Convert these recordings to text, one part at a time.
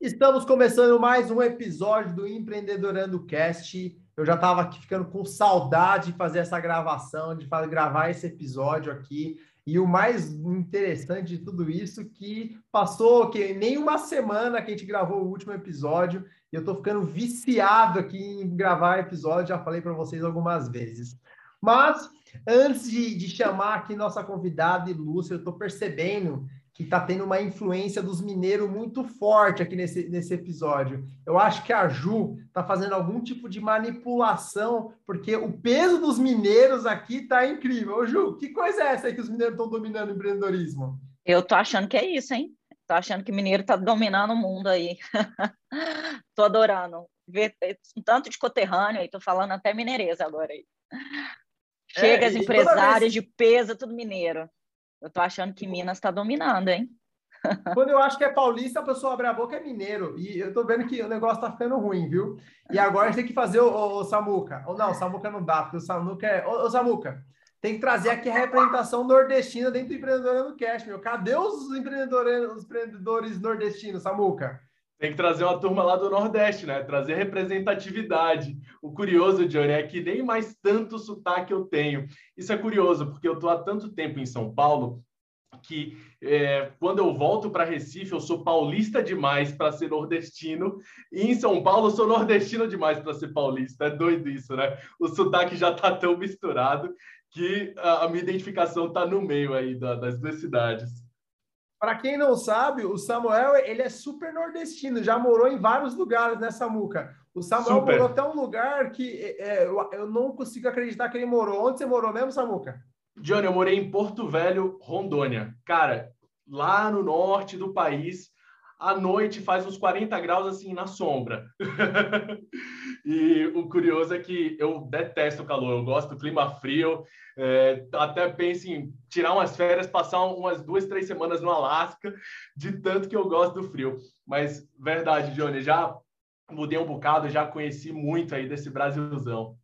Estamos começando mais um episódio do Empreendedorando Cast. Eu já estava aqui ficando com saudade de fazer essa gravação, de gravar esse episódio aqui. E o mais interessante de tudo isso que passou que nem uma semana que a gente gravou o último episódio e eu estou ficando viciado aqui em gravar episódio, já falei para vocês algumas vezes. Mas antes de, de chamar aqui nossa convidada ilustre, eu estou percebendo que está tendo uma influência dos mineiros muito forte aqui nesse, nesse episódio. Eu acho que a Ju está fazendo algum tipo de manipulação, porque o peso dos mineiros aqui está incrível. Ô, Ju, que coisa é essa aí que os mineiros estão dominando o empreendedorismo? Eu tô achando que é isso, hein? Tô achando que mineiro está dominando o mundo aí. tô adorando. Ver um tanto de coterrâneo aí, tô falando até mineireza agora aí. Chega é, as empresárias vez... de peso, tudo mineiro. Eu tô achando que Minas está dominando, hein? Quando eu acho que é paulista, a pessoa abre a boca é mineiro. E eu tô vendo que o negócio tá ficando ruim, viu? E agora a gente tem que fazer o, o, o Samuca. Ou não, o Samuca não dá, porque o Samuca é. Ô, ô Samuca, tem que trazer aqui a representação nordestina dentro do empreendedor no cash, meu. Cadê os empreendedores, os empreendedores nordestinos, Samuca? Tem que trazer uma turma lá do Nordeste, né? Trazer representatividade. O curioso, Johnny, é que nem mais tanto sotaque eu tenho. Isso é curioso, porque eu estou há tanto tempo em São Paulo que é, quando eu volto para Recife, eu sou paulista demais para ser nordestino, e em São Paulo eu sou nordestino demais para ser paulista. É doido isso, né? O sotaque já está tão misturado que a, a minha identificação está no meio aí da, das duas cidades. Para quem não sabe, o Samuel ele é super nordestino, já morou em vários lugares nessa muca. O Samuel super. morou até um lugar que é, eu, eu, não consigo acreditar que ele morou. Onde você morou mesmo, Samuca? Johnny, eu morei em Porto Velho, Rondônia. Cara, lá no norte do país, à noite faz uns 40 graus assim na sombra. e o curioso é que eu detesto o calor, eu gosto do clima frio. É, até penso em tirar umas férias, passar umas duas, três semanas no Alasca, de tanto que eu gosto do frio. Mas, verdade, Johnny, já mudei um bocado, já conheci muito aí desse Brasilzão.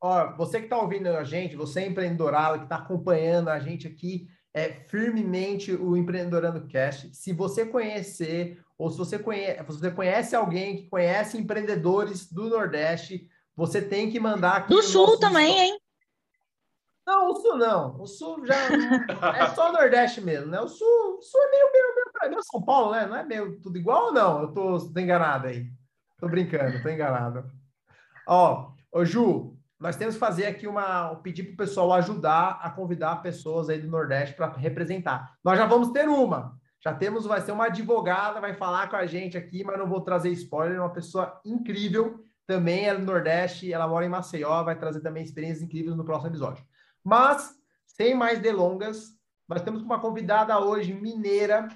Ó, você que está ouvindo a gente, você é empreendedorado que está acompanhando a gente aqui, é, firmemente o Empreendedorando Cast. Se você conhecer, ou se você conhece, você conhece alguém que conhece empreendedores do Nordeste, você tem que mandar aqui. Do Sul também, hein? Não, o Sul não. O Sul já é só o Nordeste mesmo, né? O Sul, o Sul é meio, meio, meio, meio São Paulo, né? Não é meio tudo igual ou não? Eu tô, tô enganado aí. Tô brincando, tô enganado. Ó, ô Ju, nós temos que fazer aqui uma pedir para o pessoal ajudar a convidar pessoas aí do Nordeste para representar. Nós já vamos ter uma. Já temos, vai ser uma advogada, vai falar com a gente aqui, mas não vou trazer spoiler, é uma pessoa incrível, também é do Nordeste, ela mora em Maceió, vai trazer também experiências incríveis no próximo episódio. Mas, sem mais delongas, nós temos uma convidada hoje, mineira,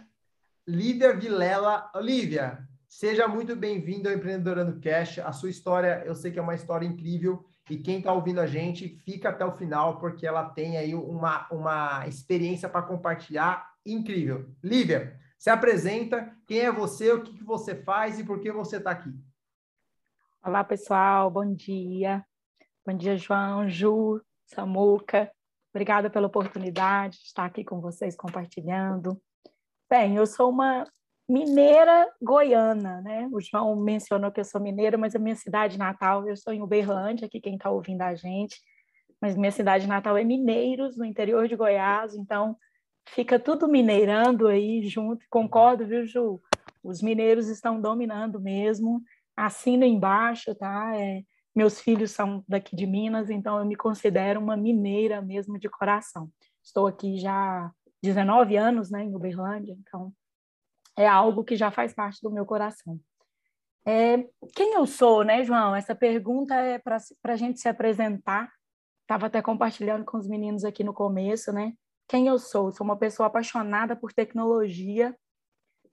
Lívia Vilela. Olivia, seja muito bem-vinda ao Empreendedorando Cash. A sua história, eu sei que é uma história incrível e quem está ouvindo a gente, fica até o final, porque ela tem aí uma, uma experiência para compartilhar incrível. Lívia, se apresenta, quem é você, o que, que você faz e por que você está aqui? Olá, pessoal, bom dia. Bom dia, João, Ju, Samuca. Obrigada pela oportunidade de estar aqui com vocês compartilhando. Bem, eu sou uma mineira goiana, né? O João mencionou que eu sou mineira, mas a minha cidade natal, eu sou em Uberlândia, aqui quem está ouvindo a gente, mas minha cidade natal é Mineiros, no interior de Goiás, então fica tudo mineirando aí junto, concordo, viu, Ju? Os mineiros estão dominando mesmo, assina embaixo, tá? É, meus filhos são daqui de Minas, então eu me considero uma mineira mesmo de coração. Estou aqui já 19 anos, né, em Uberlândia, então é algo que já faz parte do meu coração. É, quem eu sou, né, João? Essa pergunta é para a gente se apresentar. Estava até compartilhando com os meninos aqui no começo, né? Quem eu sou? Sou uma pessoa apaixonada por tecnologia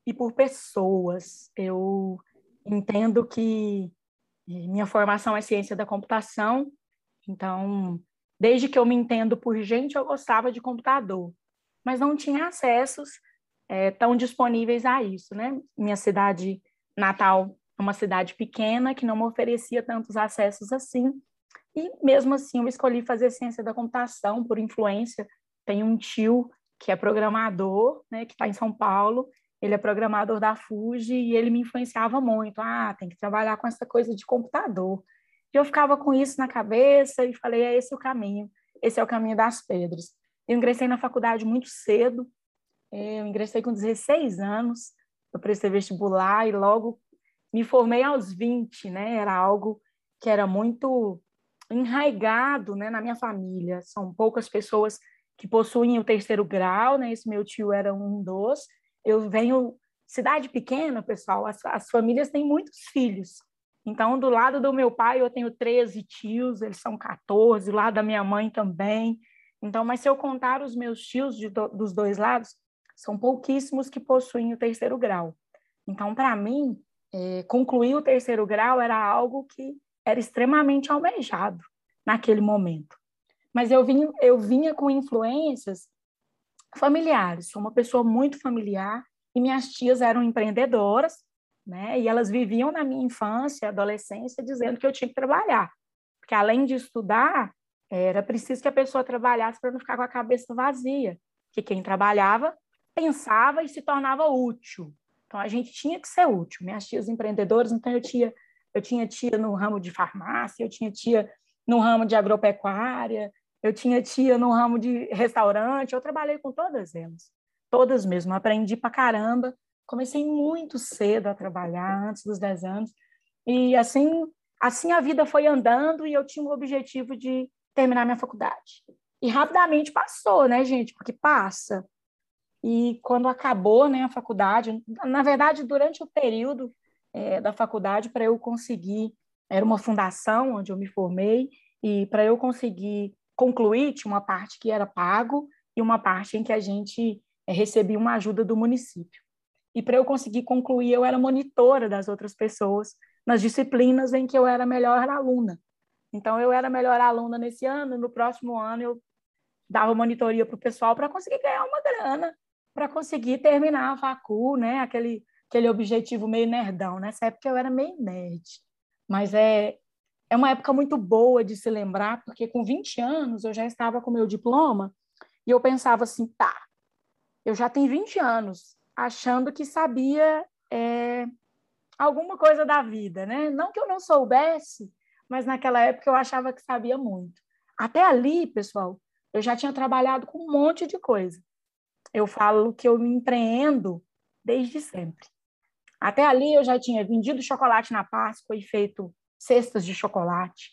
e por pessoas. Eu entendo que minha formação é ciência da computação, então, desde que eu me entendo por gente, eu gostava de computador, mas não tinha acessos é, tão disponíveis a isso, né? Minha cidade natal é uma cidade pequena que não me oferecia tantos acessos assim, E mesmo assim eu escolhi fazer ciência da computação por influência. Tenho um tio que é programador, né, que está em São Paulo. Ele é programador da Fuji e ele me influenciava muito. Ah, tem que trabalhar com essa coisa de computador. E eu ficava com isso na cabeça e falei, é esse o caminho. Esse é o caminho das pedras. Eu ingressei na faculdade muito cedo. É, eu ingressei com 16 anos. Eu prestei vestibular e logo me formei aos 20, né? Era algo que era muito enraigado, né, na minha família. São poucas pessoas que possuem o terceiro grau, né? Esse meu tio era um dos. Eu venho cidade pequena, pessoal. As, as famílias têm muitos filhos. Então, do lado do meu pai, eu tenho 13 tios, eles são 14, do lado da minha mãe também. Então, mas se eu contar os meus tios de, dos dois lados, são pouquíssimos que possuem o terceiro grau. Então, para mim, é, concluir o terceiro grau era algo que era extremamente almejado naquele momento. Mas eu eu vinha com influências familiares, sou uma pessoa muito familiar e minhas tias eram empreendedoras, né? E elas viviam na minha infância, adolescência, dizendo que eu tinha que trabalhar, porque além de estudar, era preciso que a pessoa trabalhasse para não ficar com a cabeça vazia, que quem trabalhava pensava e se tornava útil. Então a gente tinha que ser útil. Minhas tias empreendedoras, então eu tinha eu tinha tia no ramo de farmácia, eu tinha tia no ramo de agropecuária, eu tinha tia no ramo de restaurante, eu trabalhei com todas elas, todas mesmo, aprendi pra caramba, comecei muito cedo a trabalhar, antes dos 10 anos, e assim, assim a vida foi andando e eu tinha o objetivo de terminar minha faculdade. E rapidamente passou, né, gente? Porque passa. E quando acabou né, a faculdade, na verdade, durante o período é, da faculdade, para eu conseguir, era uma fundação onde eu me formei, e para eu conseguir concluir, tinha uma parte que era pago e uma parte em que a gente é, recebia uma ajuda do município. E para eu conseguir concluir, eu era monitora das outras pessoas nas disciplinas em que eu era melhor aluna. Então, eu era melhor aluna nesse ano, no próximo ano eu dava monitoria para o pessoal para conseguir ganhar uma grana, para conseguir terminar a facul, né? Aquele aquele objetivo meio nerdão. Nessa época eu era meio nerd. Mas é, é uma época muito boa de se lembrar, porque com 20 anos eu já estava com meu diploma e eu pensava assim, tá, eu já tenho 20 anos, achando que sabia é, alguma coisa da vida, né? Não que eu não soubesse, mas naquela época eu achava que sabia muito. Até ali, pessoal, eu já tinha trabalhado com um monte de coisa. Eu falo que eu me empreendo desde sempre. Até ali eu já tinha vendido chocolate na Páscoa e feito cestas de chocolate.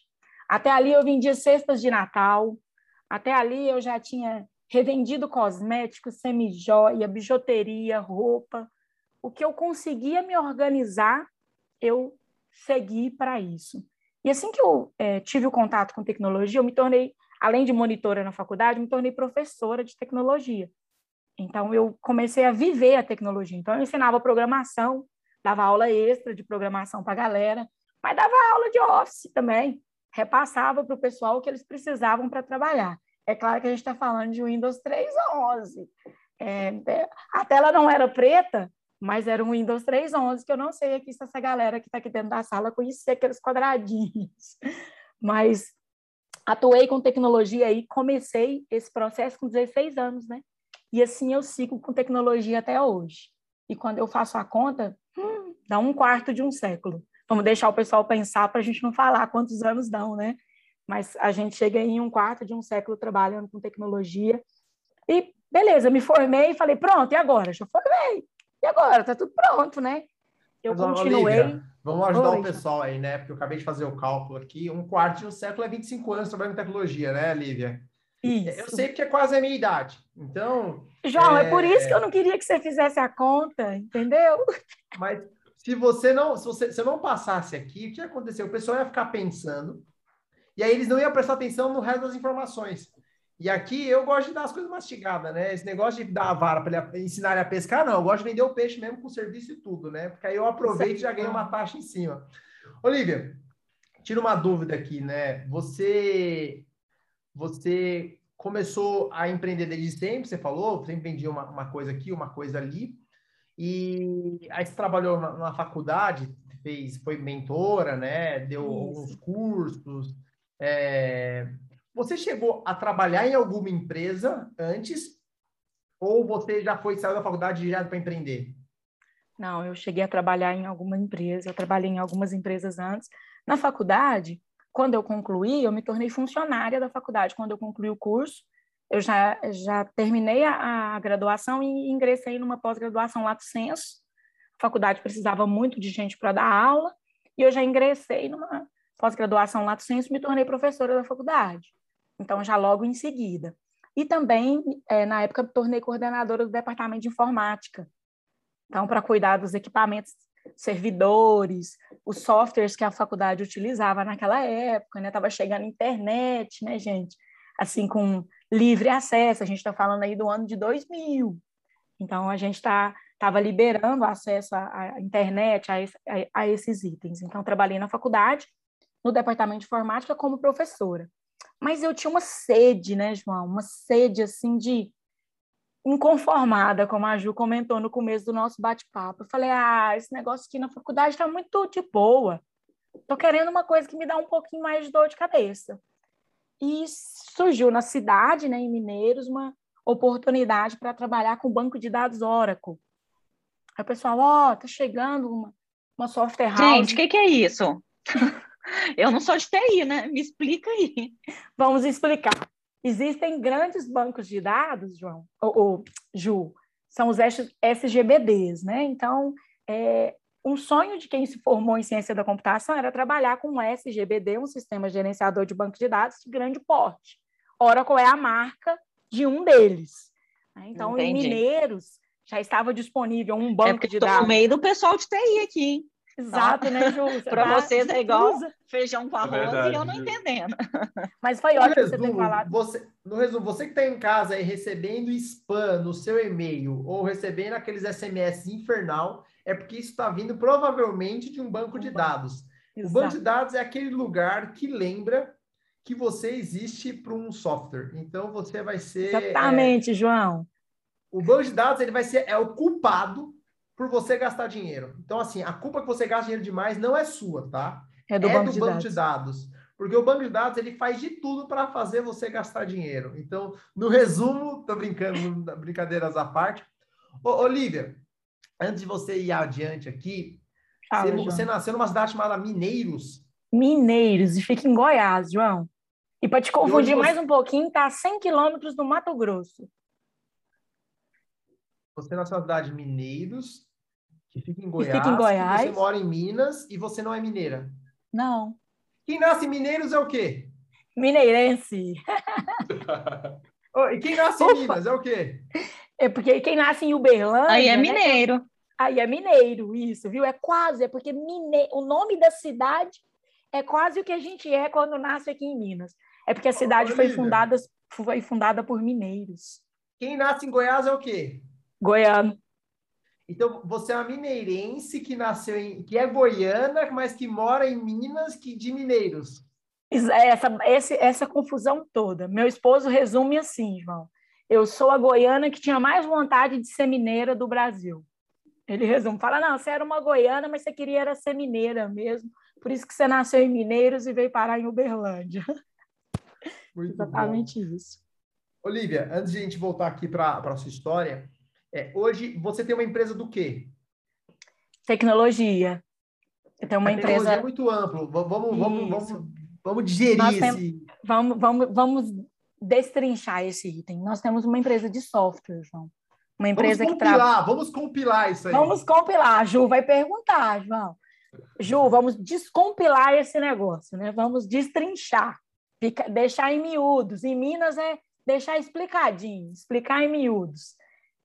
Até ali eu vendia cestas de Natal. Até ali eu já tinha revendido cosméticos, semijoia, bijuteria, roupa. O que eu conseguia me organizar, eu segui para isso. E assim que eu é, tive o contato com tecnologia, eu me tornei, além de monitora na faculdade, me tornei professora de tecnologia. Então, eu comecei a viver a tecnologia. Então, eu ensinava programação, dava aula extra de programação para a galera, mas dava aula de office também, repassava para o pessoal o que eles precisavam para trabalhar. É claro que a gente está falando de Windows 3.11. É, é, a tela não era preta, mas era um Windows 3.11, que eu não sei aqui se essa galera que está aqui dentro da sala conhecia aqueles quadradinhos. Mas atuei com tecnologia e comecei esse processo com 16 anos, né? E assim eu sigo com tecnologia até hoje. E quando eu faço a conta, hum, dá um quarto de um século. Vamos deixar o pessoal pensar para a gente não falar quantos anos dão, né? Mas a gente chega em um quarto de um século trabalhando com tecnologia. E beleza, me formei e falei, pronto, e agora? Já formei. E agora? Tá tudo pronto, né? Eu Mas, continuei. Olivia, vamos ajudar Oi, o pessoal aí, né? Porque eu acabei de fazer o cálculo aqui. Um quarto de um século é 25 anos trabalhando com tecnologia, né, Lívia? Isso. Eu sei que é quase a minha idade. Então. João, é... é por isso que eu não queria que você fizesse a conta, entendeu? Mas se você não, se você, se eu não passasse aqui, o que ia acontecer? O pessoal ia ficar pensando, e aí eles não iam prestar atenção no resto das informações. E aqui eu gosto de dar as coisas mastigadas, né? Esse negócio de dar a vara para ensinar ele a pescar, não. Eu gosto de vender o peixe mesmo com serviço e tudo, né? Porque aí eu aproveito e já ganho uma taxa em cima. Olivia, tira uma dúvida aqui, né? Você você começou a empreender desde sempre, você falou, você vendia uma, uma coisa aqui, uma coisa ali, e aí você trabalhou na, na faculdade, fez, foi mentora, né? Deu Isso. alguns cursos. É, você chegou a trabalhar em alguma empresa antes? Ou você já foi saiu da faculdade direto para empreender? Não, eu cheguei a trabalhar em alguma empresa, eu trabalhei em algumas empresas antes. Na faculdade, quando eu concluí, eu me tornei funcionária da faculdade. Quando eu concluí o curso, eu já, já terminei a, a graduação e ingressei numa pós-graduação lato senso. A faculdade precisava muito de gente para dar aula, e eu já ingressei numa pós-graduação lato senso e me tornei professora da faculdade. Então, já logo em seguida. E também, é, na época, me tornei coordenadora do departamento de informática. Então, para cuidar dos equipamentos servidores, os softwares que a faculdade utilizava naquela época, né? Tava chegando internet, né, gente? Assim, com livre acesso, a gente está falando aí do ano de 2000. Então, a gente está estava liberando acesso à, à internet, a, a, a, esses itens. Então, trabalhei na faculdade, no departamento de informática, como professora. Mas eu tinha uma sede, né, João? Uma sede, assim, de inconformada, como a Ju comentou no começo do nosso bate-papo. Eu falei, ah, esse negócio aqui na faculdade está muito de boa. Estou querendo uma coisa que me dá um pouquinho mais de dor de cabeça. E surgiu na cidade, né, em Mineiros, uma oportunidade para trabalhar com o banco de dados Oracle. Aí o pessoal, ó, oh, tá chegando uma, uma software house. Gente, o que, que é isso? Eu não sou de TI, né? Me explica aí. Vamos explicar. Existem grandes bancos de dados, João, ou, ou Ju, são os SGBDs, né? Então, é, um sonho de quem se formou em ciência da computação era trabalhar com um SGBD, um sistema gerenciador de banco de dados de grande porte. Oracle é a marca de um deles. Né? Então, Entendi. em Mineiros, já estava disponível um é banco é de dados. no meio do pessoal de TI aqui, hein? Exato, né, Ju? Para tá vocês é igual feijão com é arroz é e eu não entendendo. Mas foi ótimo resumo, você ter falado. Você, no resumo, você que está em casa aí recebendo spam no seu e-mail ou recebendo aqueles SMS infernal, é porque isso está vindo provavelmente de um banco de dados. Exato. O banco de dados é aquele lugar que lembra que você existe para um software. Então você vai ser. Exatamente, é, João. O banco de dados ele vai ser é o culpado por você gastar dinheiro. Então, assim, a culpa que você gasta dinheiro demais não é sua, tá? É do, é banco, do de banco de dados. Porque o banco de dados ele faz de tudo para fazer você gastar dinheiro. Então, no resumo, tô brincando, brincadeiras à parte. Ô, Olivia, antes de você ir adiante aqui, você, você, nasceu numa cidade chamada Mineiros. Mineiros, e fica em Goiás, João. E para te confundir você... mais um pouquinho, tá a 100 quilômetros do Mato Grosso. Você nasceu na cidade Mineiros, que fica em Goiás. Fica em Goiás. Você mora em Minas e você não é mineira. Não. Quem nasce em Mineiros é o quê? Mineirense. oh, e quem nasce Ufa. em Minas é o quê? É porque quem nasce em Uberlândia... Aí é né? mineiro. Né? Aí é mineiro, isso, viu? É quase, é porque mine... o nome da cidade é quase o que a gente é quando nasce aqui em Minas. É porque a cidade foi fundada, foi fundada por mineiros. Quem nasce em Goiás é o quê? Goiano. Então, você é uma mineirense que nasceu em, que é goiana, mas que mora em Minas, que de mineiros. É, essa, esse, essa confusão toda. Meu esposo resume assim, João. Eu sou a goiana que tinha mais vontade de ser mineira do Brasil. Ele resume, fala, não, você era uma goiana, mas você queria era ser mineira mesmo. Por isso que você nasceu em Mineiros e veio parar em Uberlândia. Muito Exatamente bom. isso. Olivia, antes de a gente voltar aqui para a sua história, é, hoje você tem uma empresa do quê? Tecnologia. Eu tenho uma a empresa. é muito amplo. Vamos, vamos, vamos, vamos digerir esse. Temos, vamos, vamos, vamos destrinchar esse item. Nós temos uma empresa de software, João. Uma empresa vamos compilar, que trabalha. Vamos compilar isso aí. Vamos compilar. A Ju vai perguntar, João. Ju, vamos descompilar esse negócio, né? Vamos destrinchar, fica, deixar em miúdos. Em Minas é deixar explicadinho, explicar em miúdos.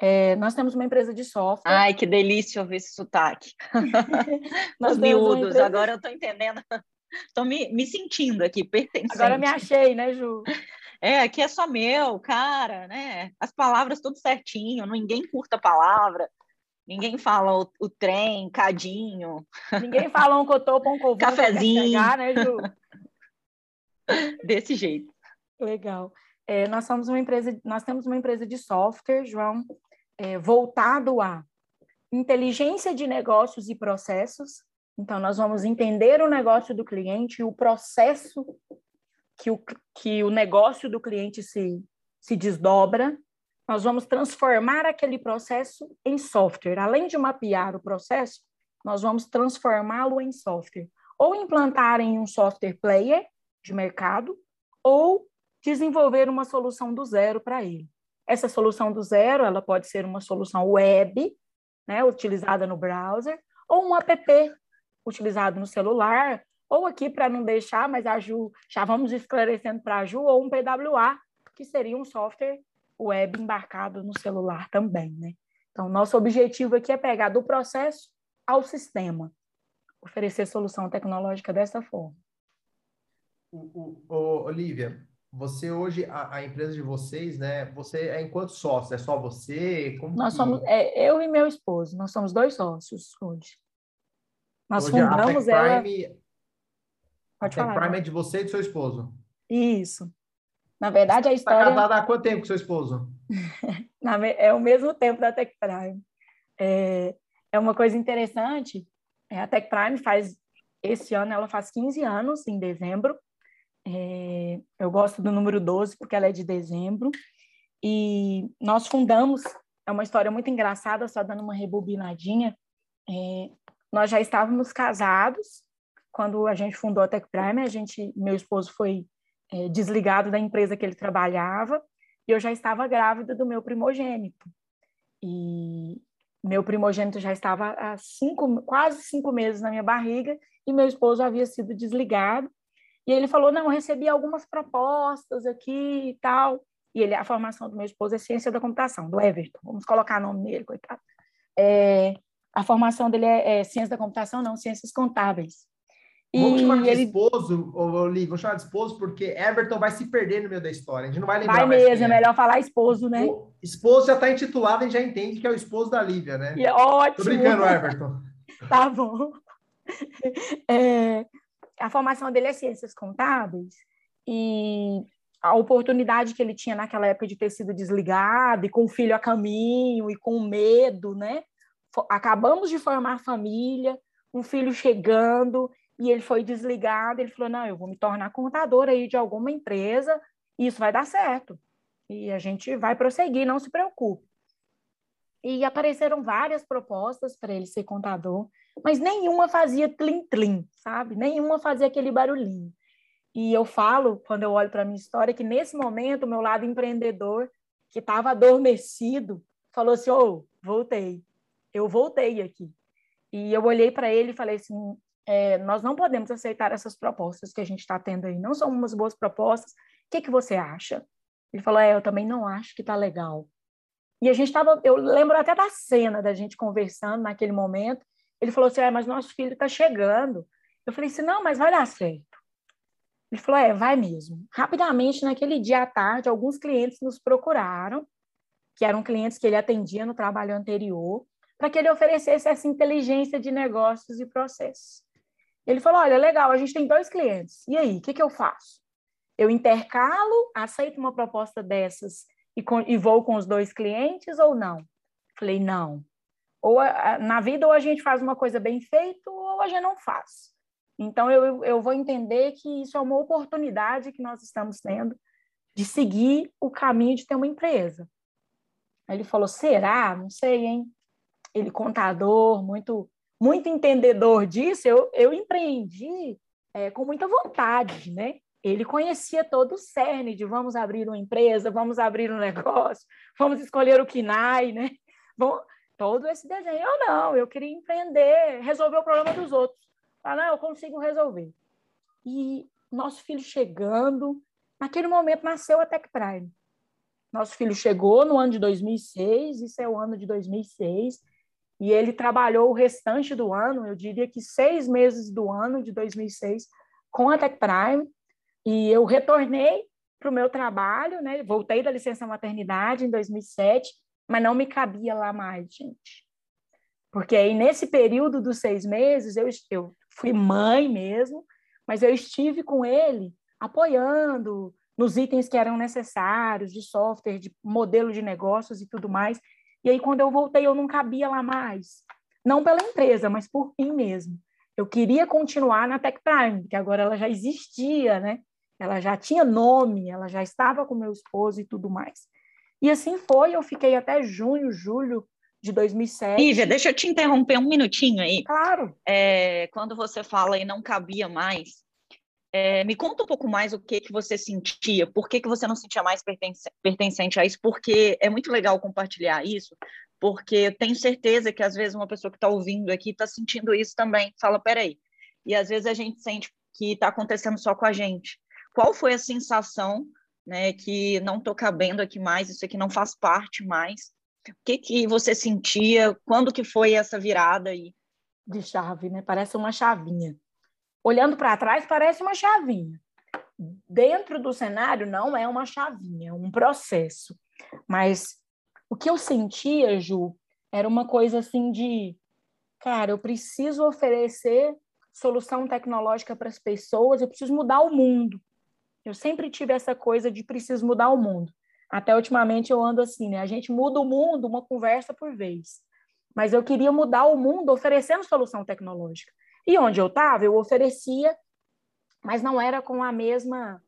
É, nós temos uma empresa de software. Ai, que delícia ouvir esse sotaque. Os miúdos, empresa... agora eu estou entendendo. Estou me, me sentindo aqui, pertencente. Agora me achei, né, Ju? É, aqui é só meu, cara, né? As palavras tudo certinho, ninguém curta a palavra, ninguém fala o, o trem, cadinho. Ninguém fala um cotô, um covô, cafezinho, chegar, né, Ju? Desse jeito. Legal. É, nós somos uma empresa, nós temos uma empresa de software, João, é, voltado a inteligência de negócios e processos. Então, nós vamos entender o negócio do cliente e o processo que o, que o negócio do cliente se, se desdobra, nós vamos transformar aquele processo em software. Além de mapear o processo, nós vamos transformá-lo em software. Ou implantar em um software player de mercado, ou desenvolver uma solução do zero para ele. Essa solução do zero, ela pode ser uma solução web, né, utilizada no browser, ou um app utilizado no celular, ou aqui para não deixar, mas a Ju, já vamos esclarecendo para a Ju, ou um PWA, que seria um software web embarcado no celular também, né? Então, nosso objetivo aqui é pegar do processo ao sistema, oferecer solução tecnológica dessa forma. O, o, o, Olivia, você hoje, a, a, empresa de vocês, né? Você é enquanto sócio? É só você? Como nós que... somos, é, eu e meu esposo, nós somos dois sócios hoje. Nós hoje fundamos a ela. Prime, Pode a falar. Prime é de você e do seu esposo. Isso. Na verdade, a tá história. Está casada há quanto tempo com seu esposo? é o mesmo tempo da Tech Prime. É, é uma coisa interessante. É, a Tech Prime faz esse ano, ela faz 15 anos em dezembro. É, eu gosto do número 12 porque ela é de dezembro. E nós fundamos, é uma história muito engraçada, só dando uma rebobinadinha. É, nós já estávamos casados quando a gente fundou a Tech Prime. A gente, meu esposo foi é, desligado da empresa que ele trabalhava e eu já estava grávida do meu primogênito. E meu primogênito já estava há cinco, quase cinco meses na minha barriga e meu esposo havia sido desligado e ele falou: Não, recebi algumas propostas aqui e tal. E ele, a formação do meu esposo é ciência da computação, do Everton. Vamos colocar nome nele, coitado. É, a formação dele é, é, ciência da computação, não, ciências contábeis. E vamos chamar de ele... esposo, Olivia, vamos chamar de esposo, porque Everton vai se perder no meio da história. A gente não vai lembrar. Vai mesmo, é. melhor falar esposo, né? O esposo já está intitulado, a gente já entende que é o esposo da Lívia, né? E é ótimo. Tô brincando, Everton. tá bom. É, a formação dele é ciências contábeis e a oportunidade que ele tinha naquela época de ter sido desligado e com o filho a caminho e com medo, né? Acabamos de formar família, um filho chegando e ele foi desligado. Ele falou: Não, eu vou me tornar contador aí de alguma empresa e isso vai dar certo. E a gente vai prosseguir, não se preocupe. E apareceram várias propostas para ele ser contador mas nenhuma fazia tlim-tlim, sabe? Nenhuma fazia aquele barulhinho. E eu falo, quando eu olho para a minha história, que nesse momento o meu lado empreendedor, que estava adormecido, falou assim: Ô, oh, voltei, eu voltei aqui. E eu olhei para ele e falei assim: é, nós não podemos aceitar essas propostas que a gente está tendo aí, não são umas boas propostas. O que, que você acha? Ele falou: é, eu também não acho que está legal. E a gente estava, eu lembro até da cena da gente conversando naquele momento, ele falou assim: ah, mas nosso filho está chegando. Eu falei assim: não, mas vai dar certo. Ele falou: é, vai mesmo. Rapidamente, naquele dia à tarde, alguns clientes nos procuraram, que eram clientes que ele atendia no trabalho anterior, para que ele oferecesse essa inteligência de negócios e processos. Ele falou: olha, legal, a gente tem dois clientes. E aí, o que, que eu faço? Eu intercalo, aceito uma proposta dessas e, com, e vou com os dois clientes ou não? Falei: não ou a, na vida ou a gente faz uma coisa bem feita ou a gente não faz. Então eu, eu vou entender que isso é uma oportunidade que nós estamos tendo de seguir o caminho de ter uma empresa. Ele falou: será? Não sei, hein? Ele contador, muito muito entendedor disso. Eu, eu empreendi é, com muita vontade, né? Ele conhecia todo o cerne de vamos abrir uma empresa, vamos abrir um negócio, vamos escolher o KINAI, né? Todo esse desenho. Eu não, eu queria empreender, resolver o problema dos outros. Ah, não, eu consigo resolver. E nosso filho chegando, naquele momento nasceu a Tech Prime. Nosso filho chegou no ano de 2006, isso é o ano de 2006, e ele trabalhou o restante do ano, eu diria que seis meses do ano de 2006, com a Tech Prime, e eu retornei para o meu trabalho, né? voltei da licença maternidade em 2007, mas não me cabia lá mais, gente. Porque aí, nesse período dos seis meses, eu, eu fui mãe mesmo, mas eu estive com ele apoiando nos itens que eram necessários, de software, de modelo de negócios e tudo mais. E aí, quando eu voltei, eu não cabia lá mais. Não pela empresa, mas por mim mesmo. Eu queria continuar na Tech Prime, que agora ela já existia, né? ela já tinha nome, ela já estava com meu esposo e tudo mais. E assim foi, eu fiquei até junho, julho de 2007. Lívia, deixa eu te interromper um minutinho aí. Claro. É, quando você fala e não cabia mais, é, me conta um pouco mais o que que você sentia, por que, que você não sentia mais pertencente a isso, porque é muito legal compartilhar isso, porque eu tenho certeza que às vezes uma pessoa que está ouvindo aqui está sentindo isso também, fala, peraí, e às vezes a gente sente que está acontecendo só com a gente. Qual foi a sensação, né, que não estou cabendo aqui mais, isso aqui não faz parte mais, o que que você sentia, quando que foi essa virada aí? De chave, né, parece uma chavinha olhando para trás, parece uma chavinha. Dentro do cenário, não é uma chavinha, é um processo. Mas o que eu sentia, Ju, era uma coisa assim de, cara, eu preciso oferecer solução tecnológica para as pessoas, eu preciso mudar o mundo. Eu sempre tive essa coisa de preciso mudar o mundo. Até ultimamente eu ando assim, né? A gente muda o mundo uma conversa por vez. Mas eu queria mudar o mundo oferecendo solução tecnológica. E onde eu estava, eu oferecia, mas não era com a mesma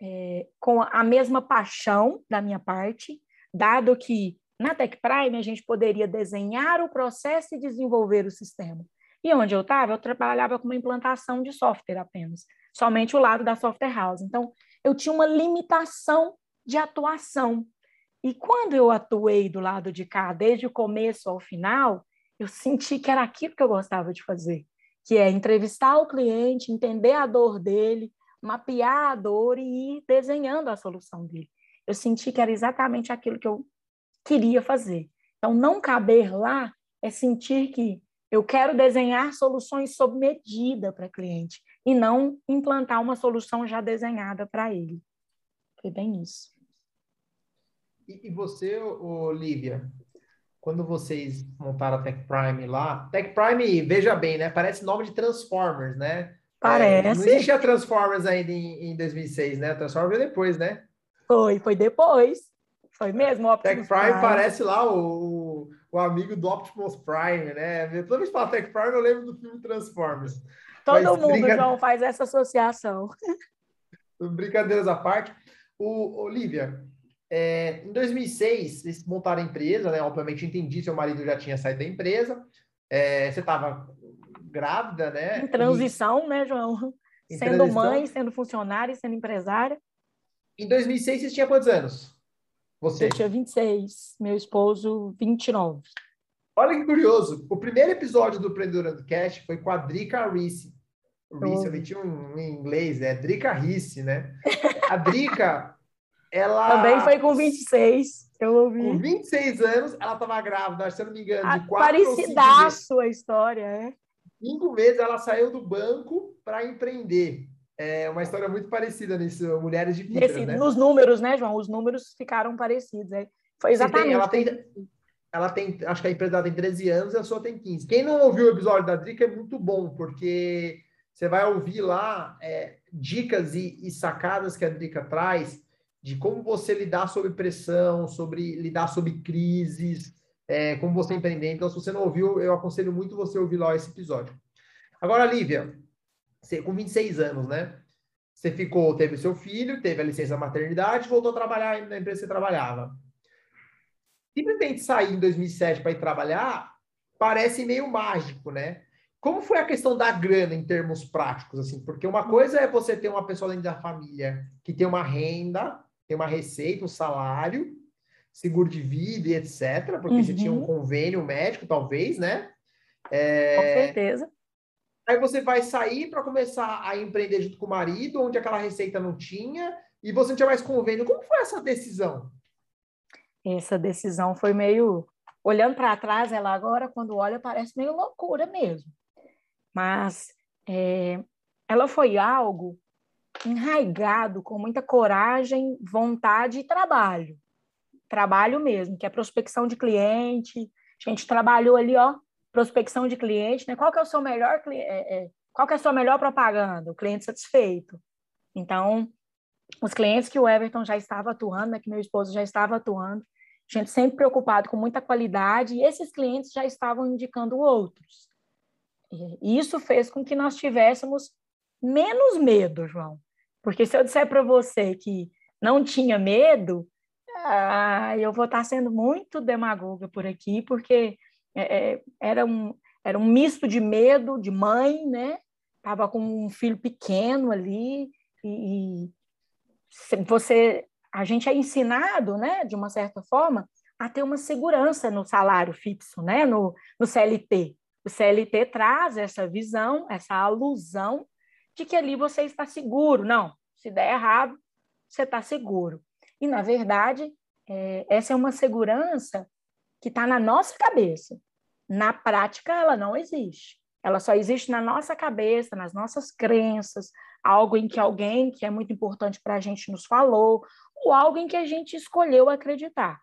é, com a mesma paixão da minha parte, dado que na Tech Prime a gente poderia desenhar o processo e desenvolver o sistema. E onde eu estava, eu trabalhava com uma implantação de software apenas, somente o lado da software house. Então, eu tinha uma limitação de atuação. E quando eu atuei do lado de cá, desde o começo ao final, eu senti que era aquilo que eu gostava de fazer que é entrevistar o cliente, entender a dor dele, mapear a dor e ir desenhando a solução dele. Eu senti que era exatamente aquilo que eu queria fazer. Então, não caber lá é sentir que eu quero desenhar soluções sob medida para cliente e não implantar uma solução já desenhada para ele. Foi bem isso. E, e você, Olivia, quando vocês montaram a Tech Prime lá, Tech Prime, veja bem, né? Parece nome de Transformers, né? Parece. É, não existia Transformers ainda em, em 2006, né? Transformers depois, né? Foi, foi depois. Foi mesmo. Optimus Tech Prime, Prime, parece lá o, o amigo do Optimus Prime, né? Toda vez que fala Tech Prime, eu lembro do filme Transformers. Todo Mas, mundo, brinca... João, faz essa associação. Brincadeiras à parte. O, Olivia, é, em 2006, eles montaram a empresa, né? Obviamente, entendi, seu marido já tinha saído da empresa. É, você estava grávida, né? Em transição, e... né, João? Em sendo transição. mãe, sendo funcionária, sendo empresária. Em 2006, você tinha quantos anos? Você? Eu tinha 26, meu esposo, 29. Olha que curioso. O primeiro episódio do Empreendedor Cast foi com a Drica Risse. Risse, eu meti um em inglês, é Drica Risse, né? A Drica ela... Também foi com 26, eu ouvi. Com 26 anos, ela estava grávida, se eu não me engano, de quatro Parecidaço a história, é. Cinco meses ela saiu do banco para empreender. É uma história muito parecida nisso, Mulheres de Fibra, Nesse, né? Nos números, né, João? Os números ficaram parecidos. É. Foi exatamente. Tem, ela, tem, ela tem, acho que a empresa tem 13 anos e a sua tem 15. Quem não ouviu o episódio da Drica é muito bom, porque você vai ouvir lá é, dicas e, e, sacadas que a Drica traz de como você lidar sob pressão, sobre lidar sob crises, é, como você empreender. Então, se você não ouviu, eu aconselho muito você ouvir lá esse episódio. Agora, Lívia, você, com 26 anos, né? Você ficou, teve seu filho, teve a licença maternidade, voltou a trabalhar na empresa que você trabalhava. Simplesmente sair em 2007 para ir trabalhar parece meio mágico, né? Como foi a questão da grana em termos práticos, assim? Porque uma coisa é você ter uma pessoa dentro da família que tem uma renda, tem uma receita, um salário, seguro de vida e etc., porque uhum. você tinha um uhum. convênio médico, talvez, né? É... Com certeza. Aí você vai sair para começar a empreender junto com o marido, onde aquela receita não tinha, e você não tinha mais convênio. Como foi essa decisão? Essa decisão foi meio. Olhando para trás, ela agora, quando olha, parece meio loucura mesmo. Mas é, ela foi algo enraigado, com muita coragem, vontade e trabalho. Trabalho mesmo, que é prospecção de cliente. A gente trabalhou ali, ó, prospecção de cliente, né? Qual que é o seu melhor é, é, qual que é a sua melhor propaganda? O cliente satisfeito. Então, os clientes que o Everton já estava atuando, né, que meu esposo já estava atuando, a gente sempre preocupado com muita qualidade, e esses clientes já estavam indicando outros. E isso fez com que nós tivéssemos menos medo, João Porque se eu disser para você que não tinha medo, ah, eu vou estar sendo muito demagoga por aqui, porque é, é, era, um, era um misto de medo de mãe, né? Estava com um filho pequeno ali, e, e você, a gente é ensinado, né, de uma certa forma, a ter uma segurança no salário fixo, né, no, no CLT. O CLT traz essa visão, essa alusão de que ali você está seguro. Não, se der errado, você está seguro. E, na verdade, é, essa é uma segurança que está na nossa cabeça. Na prática, ela não existe. Ela só existe na nossa cabeça, nas nossas crenças, algo em que alguém que é muito importante para a gente nos falou, ou algo em que a gente escolheu acreditar.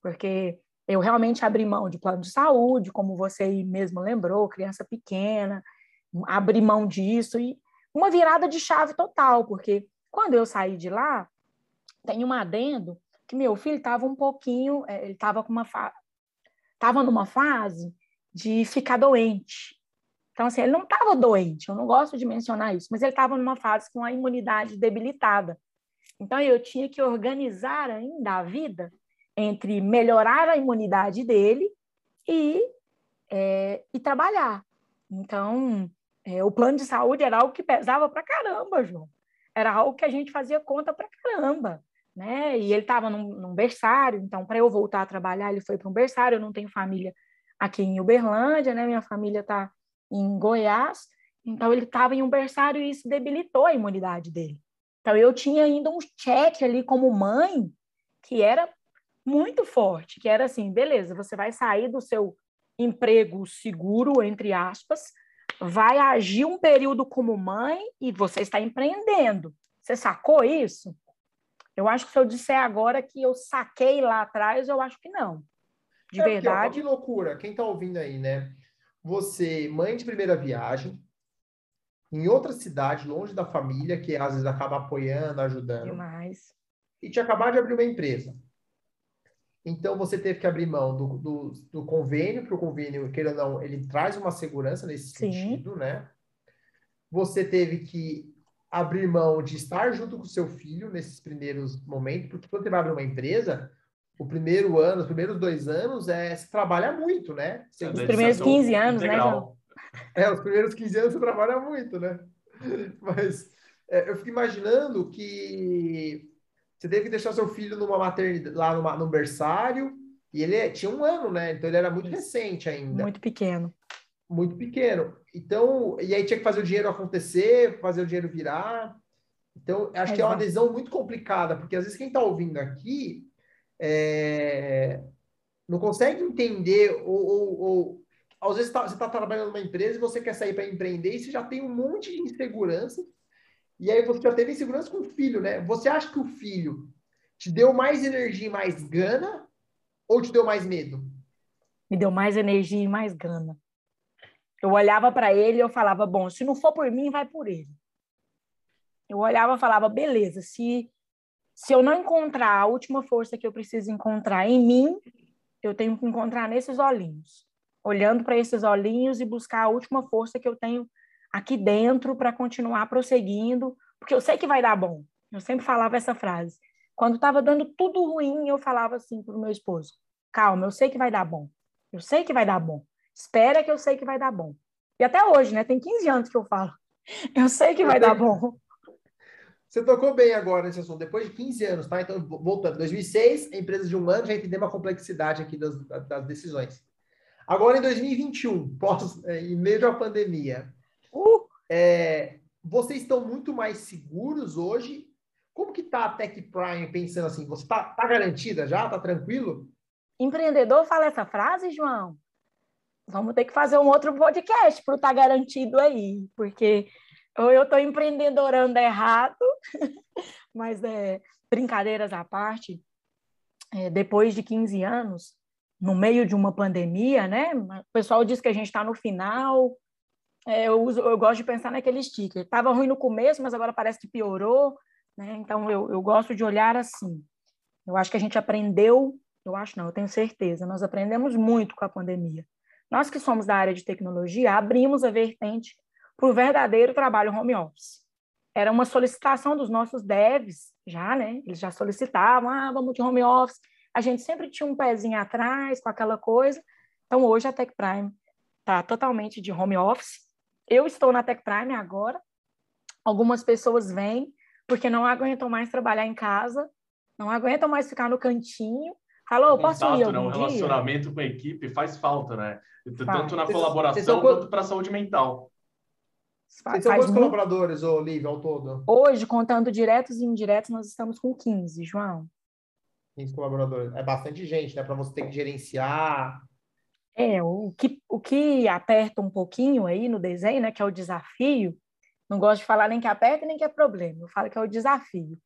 Porque eu realmente abri mão de plano de saúde, como você mesmo lembrou, criança pequena, abri mão disso e uma virada de chave total, porque quando eu saí de lá, tem um adendo que meu filho estava um pouquinho, é, ele estava com uma estava numa fase de ficar doente. Então, assim, ele não estava doente, eu não gosto de mencionar isso, mas ele estava numa fase com a imunidade debilitada. Então, eu tinha que organizar ainda a vida entre melhorar a imunidade dele e, é, e trabalhar. Então, é, o plano de saúde era algo que pesava para caramba, João. Era algo que a gente fazia conta para caramba. Né? E ele estava num, num, berçário, então, para eu voltar a trabalhar, ele foi para um berçário. Eu não tenho família aqui em Uberlândia, né? minha família está em Goiás. Então, ele estava em um berçário e isso debilitou a imunidade dele. Então, eu tinha ainda um cheque ali como mãe que era muito forte, que era assim, beleza, você vai sair do seu emprego seguro, entre aspas, vai agir um período como mãe e você está empreendendo. Você sacou isso? Eu acho que se eu disser agora que eu saquei lá atrás, eu acho que não. De é verdade. Porque, ó, que loucura. Quem está ouvindo aí, né? Você, mãe de primeira viagem, em outra cidade, longe da família, que às vezes acaba apoiando, ajudando. Demais. E tinha acabado de abrir uma empresa. Então, você teve que abrir mão do, do, do convênio, porque o convênio, queira ou não, ele traz uma segurança nesse Sim. sentido, né? Você teve que abrir mão de estar junto com o seu filho nesses primeiros momentos, porque quando você vai abrir uma empresa, o primeiro ano, os primeiros dois anos, é, se trabalha muito, né? Você, os primeiros 15 anos, né, João? É, os primeiros 15 anos você trabalha muito, né? Mas é, eu fico imaginando que você teve que deixar seu filho numa maternidade, lá numa, num berçário, e ele é, tinha um ano, né? Então ele era muito recente ainda. Muito pequeno. Muito pequeno. Então, e aí tinha que fazer o dinheiro acontecer, fazer o dinheiro virar. Então, acho que é uma adesão muito complicada, porque às vezes quem está ouvindo aqui é, não consegue entender, ou, ou, ou às vezes tá, você está trabalhando numa empresa e você quer sair para empreender e você já tem um monte de insegurança e aí você já teve insegurança com o filho, né? Você acha que o filho te deu mais energia e mais gana ou te deu mais medo? Me deu mais energia e mais gana. Eu olhava para ele e eu falava, bom, se não for por mim, vai por ele. Eu olhava e falava, beleza, se se eu não encontrar a última força que eu preciso encontrar em mim, eu tenho que encontrar nesses olhinhos. Olhando para esses olhinhos e buscar a última força que eu tenho aqui dentro para continuar prosseguindo, porque eu sei que vai dar bom. Eu sempre falava essa frase. Quando estava dando tudo ruim, eu falava assim para o meu esposo: calma, eu sei que vai dar bom. Eu sei que vai dar bom. Espera que eu sei que vai dar bom. E até hoje, né? Tem 15 anos que eu falo. Eu sei que vai dar bom. Você tocou bem agora nesse assunto. Depois de 15 anos, tá? Então, voltando. 2006, empresa de um ano, já entendemos a complexidade aqui das, das decisões. Agora, em 2021, pós, é, em meio à pandemia, Uh! É, vocês estão muito mais seguros hoje? Como que tá a Tech Prime pensando assim? Você tá, tá garantida já? Tá tranquilo? Empreendedor fala essa frase, João? Vamos ter que fazer um outro podcast para estar tá garantido aí, porque ou eu estou empreendedorando errado, mas é, brincadeiras à parte, é, depois de 15 anos, no meio de uma pandemia, né? O pessoal diz que a gente está no final, é, eu, uso, eu gosto de pensar naquele sticker. Estava ruim no começo, mas agora parece que piorou. Né? Então, eu, eu gosto de olhar assim. Eu acho que a gente aprendeu, eu acho não, eu tenho certeza, nós aprendemos muito com a pandemia. Nós que somos da área de tecnologia, abrimos a vertente para o verdadeiro trabalho home office. era uma solicitação dos nossos devs, já, né? Eles já solicitavam, ah, vamos de home office. A gente sempre tinha um pezinho atrás com aquela coisa. Então, hoje a Tech Prime está totalmente de home office. Eu estou na Tech Prime agora. Algumas pessoas vêm porque não aguentam mais trabalhar em casa, não aguentam mais ficar no cantinho. Falou, posso ir algum né? O dia? relacionamento com a equipe faz falta, né? Tanto na colaboração são quanto para a saúde mental. Fa- Vocês são faz quantos muito- colaboradores, ô, Lívia, ao todo? Hoje, contando diretos e indiretos, nós estamos com 15, João. 15 colaboradores. É bastante gente, né? Para você ter que gerenciar. É, o que, o que aperta um pouquinho aí no desenho, né, que é o desafio, não gosto de falar nem que aperta nem que é problema, eu falo que é o desafio.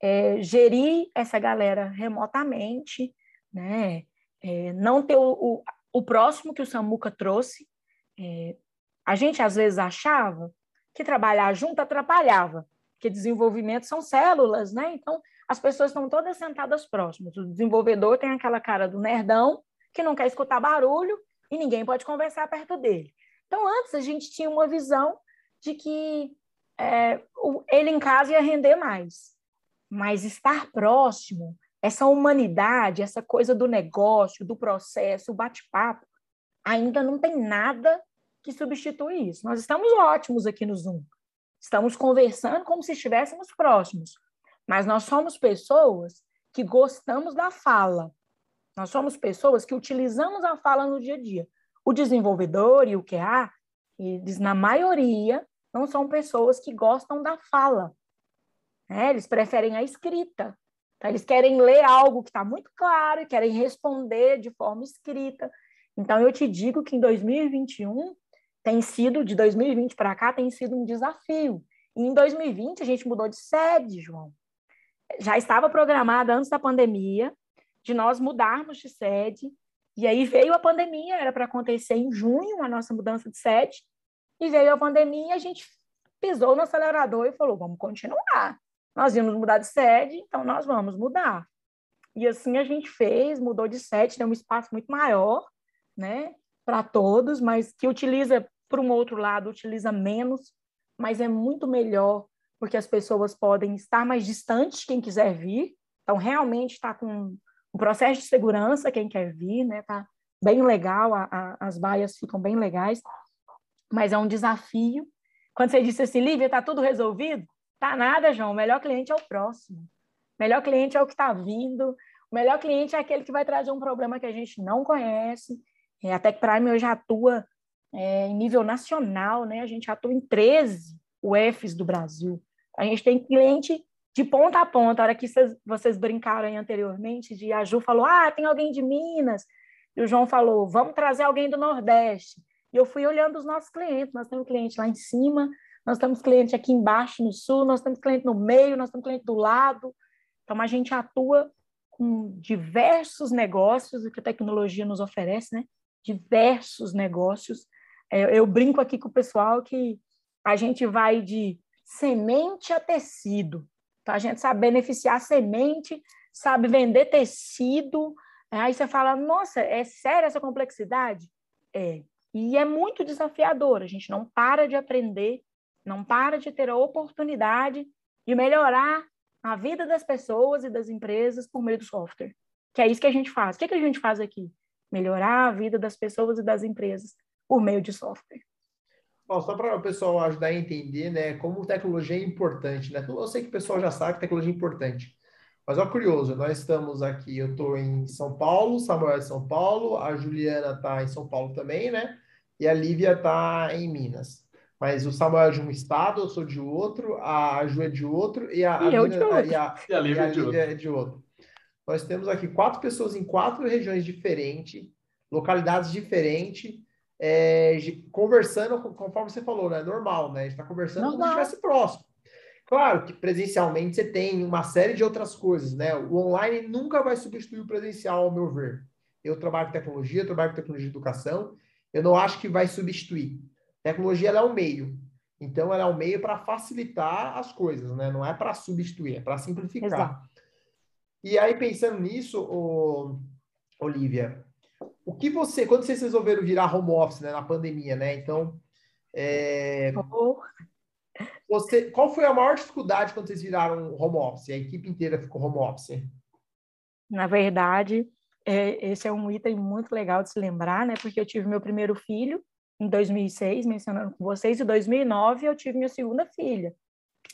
É gerir essa galera remotamente, né, é não ter o, o, o próximo que o Samuca trouxe. É, a gente às vezes achava que trabalhar junto atrapalhava, porque desenvolvimento são células, né? Então, as pessoas estão todas sentadas próximas. O desenvolvedor tem aquela cara do nerdão, que não quer escutar barulho e ninguém pode conversar perto dele. Então, antes a gente tinha uma visão de que é, ele em casa ia render mais. Mas estar próximo, essa humanidade, essa coisa do negócio, do processo, o bate-papo, ainda não tem nada que substitui isso. Nós estamos ótimos aqui no Zoom. Estamos conversando como se estivéssemos próximos. Mas nós somos pessoas que gostamos da fala. Nós somos pessoas que utilizamos a fala no dia a dia. O desenvolvedor e o QA, eles, na maioria, não são pessoas que gostam da fala. né? Eles preferem a escrita. Então, eles querem ler algo que está muito claro e querem responder de forma escrita. Então, eu te digo que em 2021 tem sido, de 2020 para cá, tem sido um desafio. E em 2020 a gente mudou de sede, João. Já estava programada antes da pandemia, de nós mudarmos de sede. E aí veio a pandemia, era para acontecer em junho a nossa mudança de sede. E veio a pandemia a gente pisou no acelerador e falou: vamos continuar. Nós íamos mudar de sede, então nós vamos mudar. E assim a gente fez, mudou de sede, tem um espaço muito maior, né, para todos, mas que utiliza, por um outro lado, utiliza menos, mas é muito melhor, porque as pessoas podem estar mais distantes, quem quiser vir. Então, realmente está com um processo de segurança, quem quer vir, né? Tá bem legal, a, a, as baias ficam bem legais, mas é um desafio. Quando você disse assim, Lívia, está tudo resolvido? Tá nada, João. O melhor cliente é o próximo. O melhor cliente é o que está vindo. O melhor cliente é aquele que vai trazer um problema que a gente não conhece. É, a Tech Prime hoje atua é, em nível nacional, né? A gente atua em 13 UFs do Brasil. A gente tem cliente de ponta a ponta. A hora que vocês, vocês brincaram aí anteriormente, de a Ju falou, ah, tem alguém de Minas. E o João falou, vamos trazer alguém do Nordeste. E eu fui olhando os nossos clientes. Nós temos cliente lá em cima, nós temos cliente aqui embaixo no sul, nós temos cliente no meio, nós temos cliente do lado. Então, a gente atua com diversos negócios, o que a tecnologia nos oferece, né? Diversos negócios. É, eu brinco aqui com o pessoal que a gente vai de semente a tecido. Então, a gente sabe beneficiar semente, sabe vender tecido. Aí você fala, nossa, é séria essa complexidade? É. E é muito desafiador. A gente não para de aprender, não para de ter a oportunidade de melhorar a vida das pessoas e das empresas por meio do software. Que é isso que a gente faz. O que, que a gente faz aqui? Melhorar a vida das pessoas e das empresas por meio de software. Bom, só para o pessoal ajudar a entender, né, como tecnologia é importante, né? Eu sei que o pessoal já sabe que tecnologia é importante. Mas ó, curioso, nós estamos aqui, eu estou em São Paulo, Samuel é São Paulo, a Juliana está em São Paulo também, né? E a Lívia está em Minas. Mas o Samuel é de um estado, eu sou de outro, a Ju é de outro e a, a E eu Mina- de outro. e a, E a e Lívia a de outro. É de outro. Nós temos aqui quatro pessoas em quatro regiões diferentes, localidades diferentes, é, conversando, co- conforme você falou, né? Normal, né? A gente está conversando como se Normal. estivesse próximo. Claro que presencialmente você tem uma série de outras coisas, né? O online nunca vai substituir o presencial, ao meu ver. Eu trabalho com tecnologia, eu trabalho com tecnologia de educação, eu não acho que vai substituir. Tecnologia é um meio. Então, ela é um meio para facilitar as coisas, né? Não é para substituir, é para simplificar. Exato. E aí, pensando nisso, ô, Olivia, o que você, quando vocês resolveram virar home office, né, na pandemia, né? Então, é, Oh, você, qual foi a maior dificuldade quando vocês viraram home office? A equipe inteira ficou home office? Na verdade, é, esse é um item muito legal de se lembrar, né? Porque eu tive meu primeiro filho em 2006, mencionando com vocês, e em 2009 eu tive minha segunda filha.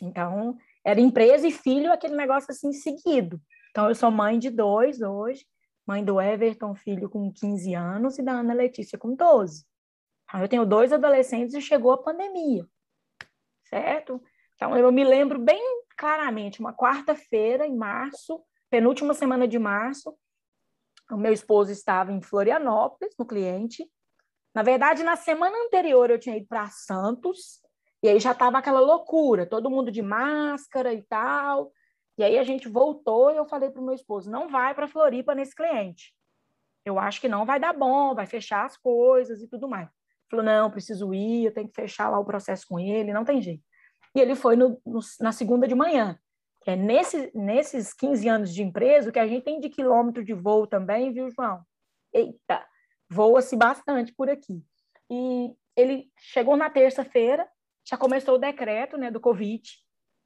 Então, era empresa e filho, aquele negócio assim seguido. Então, eu sou mãe de dois hoje, mãe do Everton, filho com 15 anos, e da Ana Letícia com 12. Então, eu tenho dois adolescentes e chegou a pandemia, certo? Então, eu me lembro bem claramente, uma quarta-feira, em março, penúltima semana de março, o meu esposo estava em Florianópolis, no cliente. Na verdade, na semana anterior eu tinha ido para Santos, e aí já estava aquela loucura, todo mundo de máscara e tal. E aí a gente voltou e eu falei para o meu esposo: não vai para Floripa nesse cliente. Eu acho que não vai dar bom, vai fechar as coisas e tudo mais. Ele falou: não, preciso ir, eu tenho que fechar lá o processo com ele, não tem jeito. E ele foi no, no, na segunda de manhã. É nesse, nesses 15 anos de empresa, que a gente tem de quilômetro de voo também, viu, João? Eita, voa-se bastante por aqui. E ele chegou na terça-feira, já começou o decreto né, do Covid.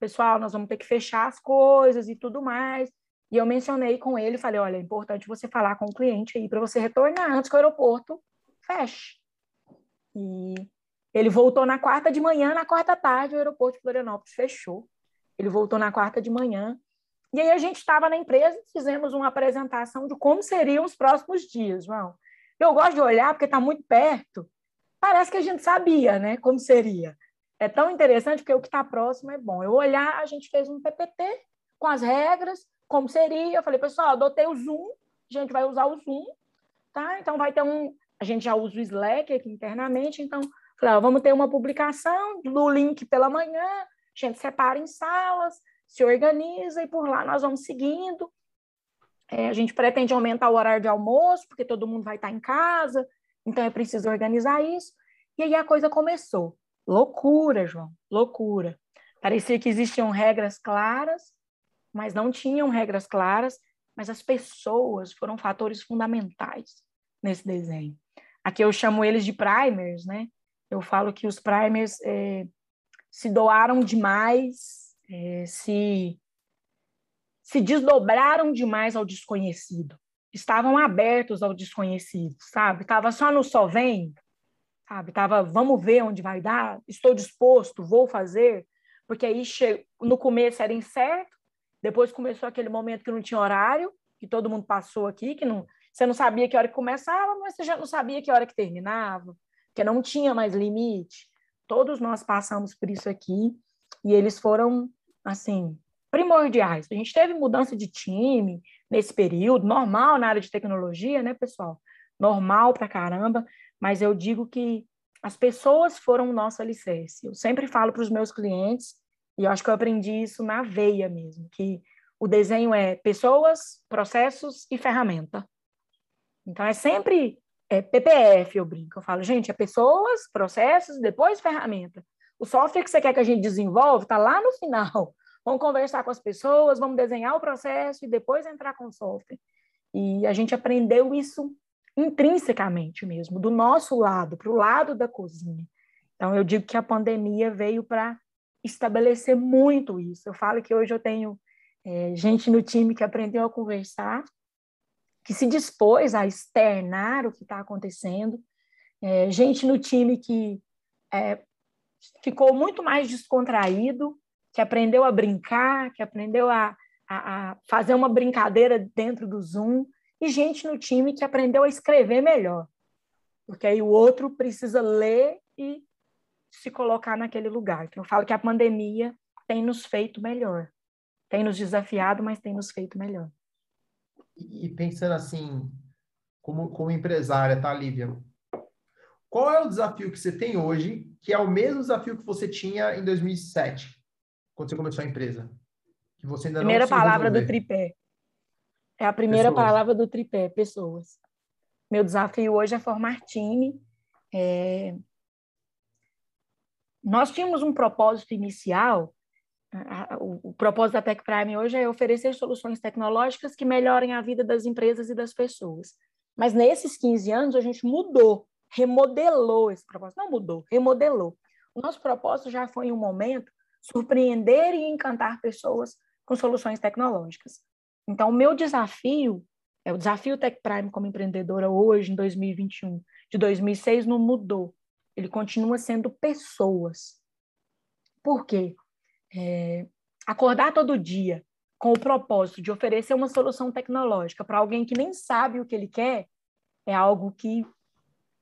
Pessoal, nós vamos ter que fechar as coisas e tudo mais. E eu mencionei com ele, falei, olha, é importante você falar com o cliente aí para você retornar antes que o aeroporto feche. E ele voltou na quarta de manhã, na quarta tarde, o aeroporto de Florianópolis fechou. Ele voltou na quarta de manhã. E aí a gente estava na empresa e fizemos uma apresentação de como seriam os próximos dias, João. Eu gosto de olhar porque está muito perto. Parece que a gente sabia, né, como seria. É tão interessante porque o que está próximo é bom. Eu olhar, a gente fez um PPT com as regras, como seria. Eu falei, pessoal, adotei o Zoom, a gente vai usar o Zoom, tá? Então vai ter um. A gente já usa o Slack aqui internamente, então, falei, ó, vamos ter uma publicação do link pela manhã, a gente separa em salas, se organiza e por lá nós vamos seguindo. É, a gente pretende aumentar o horário de almoço, porque todo mundo vai estar em casa, então é preciso organizar isso. E aí a coisa começou. Loucura, João, loucura. Parecia que existiam regras claras, mas não tinham regras claras, mas as pessoas foram fatores fundamentais nesse desenho. Aqui eu chamo eles de primers, né? Eu falo que os primers é, se doaram demais, é, se, se desdobraram demais ao desconhecido. Estavam abertos ao desconhecido, sabe? Estava só no só vem, sabe? Tava, vamos ver onde vai dar, estou disposto, vou fazer, porque aí che... no começo era incerto, depois começou aquele momento que não tinha horário, que todo mundo passou aqui, que não, você não sabia que hora que começava, mas você já não sabia que hora que terminava, que não tinha mais limite. Todos nós passamos por isso aqui e eles foram, assim, primordiais. A gente teve mudança de time nesse período, normal na área de tecnologia, né, pessoal? Normal pra caramba, mas eu digo que as pessoas foram o nosso alicerce. Eu sempre falo para os meus clientes, e eu acho que eu aprendi isso na veia mesmo, que o desenho é pessoas, processos e ferramenta. Então é sempre é PPF, eu brinco. Eu falo, gente, é pessoas, processos, depois ferramenta. O software que você quer que a gente desenvolva está lá no final. Vamos conversar com as pessoas, vamos desenhar o processo e depois entrar com o software. E a gente aprendeu isso intrinsecamente mesmo, do nosso lado, para o lado da cozinha. Então, eu digo que a pandemia veio para estabelecer muito isso. Eu falo que hoje eu tenho é, gente no time que aprendeu a conversar que se dispôs a externar o que está acontecendo, é, gente no time que é, ficou muito mais descontraído, que aprendeu a brincar, que aprendeu a, a, a, fazer uma brincadeira dentro do Zoom, e gente no time que aprendeu a escrever melhor, porque aí o outro precisa ler e se colocar naquele lugar. Então, eu falo que a pandemia tem nos feito melhor, tem nos desafiado, mas tem nos feito melhor e pensando assim, como, como empresária, tá, Lívia? Qual é o desafio que você tem hoje, que é o mesmo desafio que você tinha em 2007, quando você começou a empresa? Que você ainda primeira não palavra resolver. do tripé. É a primeira pessoas. palavra do tripé, pessoas. Meu desafio hoje é formar time. É... Nós tínhamos um propósito inicial o, propósito da Tech Prime hoje é oferecer soluções tecnológicas que melhorem a vida das empresas e das pessoas. Mas nesses 15 anos a gente mudou, remodelou esse propósito. Não mudou, remodelou. O nosso propósito já foi em um momento surpreender e encantar pessoas com soluções tecnológicas. Então, o meu desafio, é o desafio Tech Prime como empreendedora hoje, em 2021, de 2006, não mudou. Ele continua sendo pessoas. Por quê? É, acordar todo dia com o propósito de oferecer uma solução tecnológica para alguém que nem sabe o que ele quer é algo que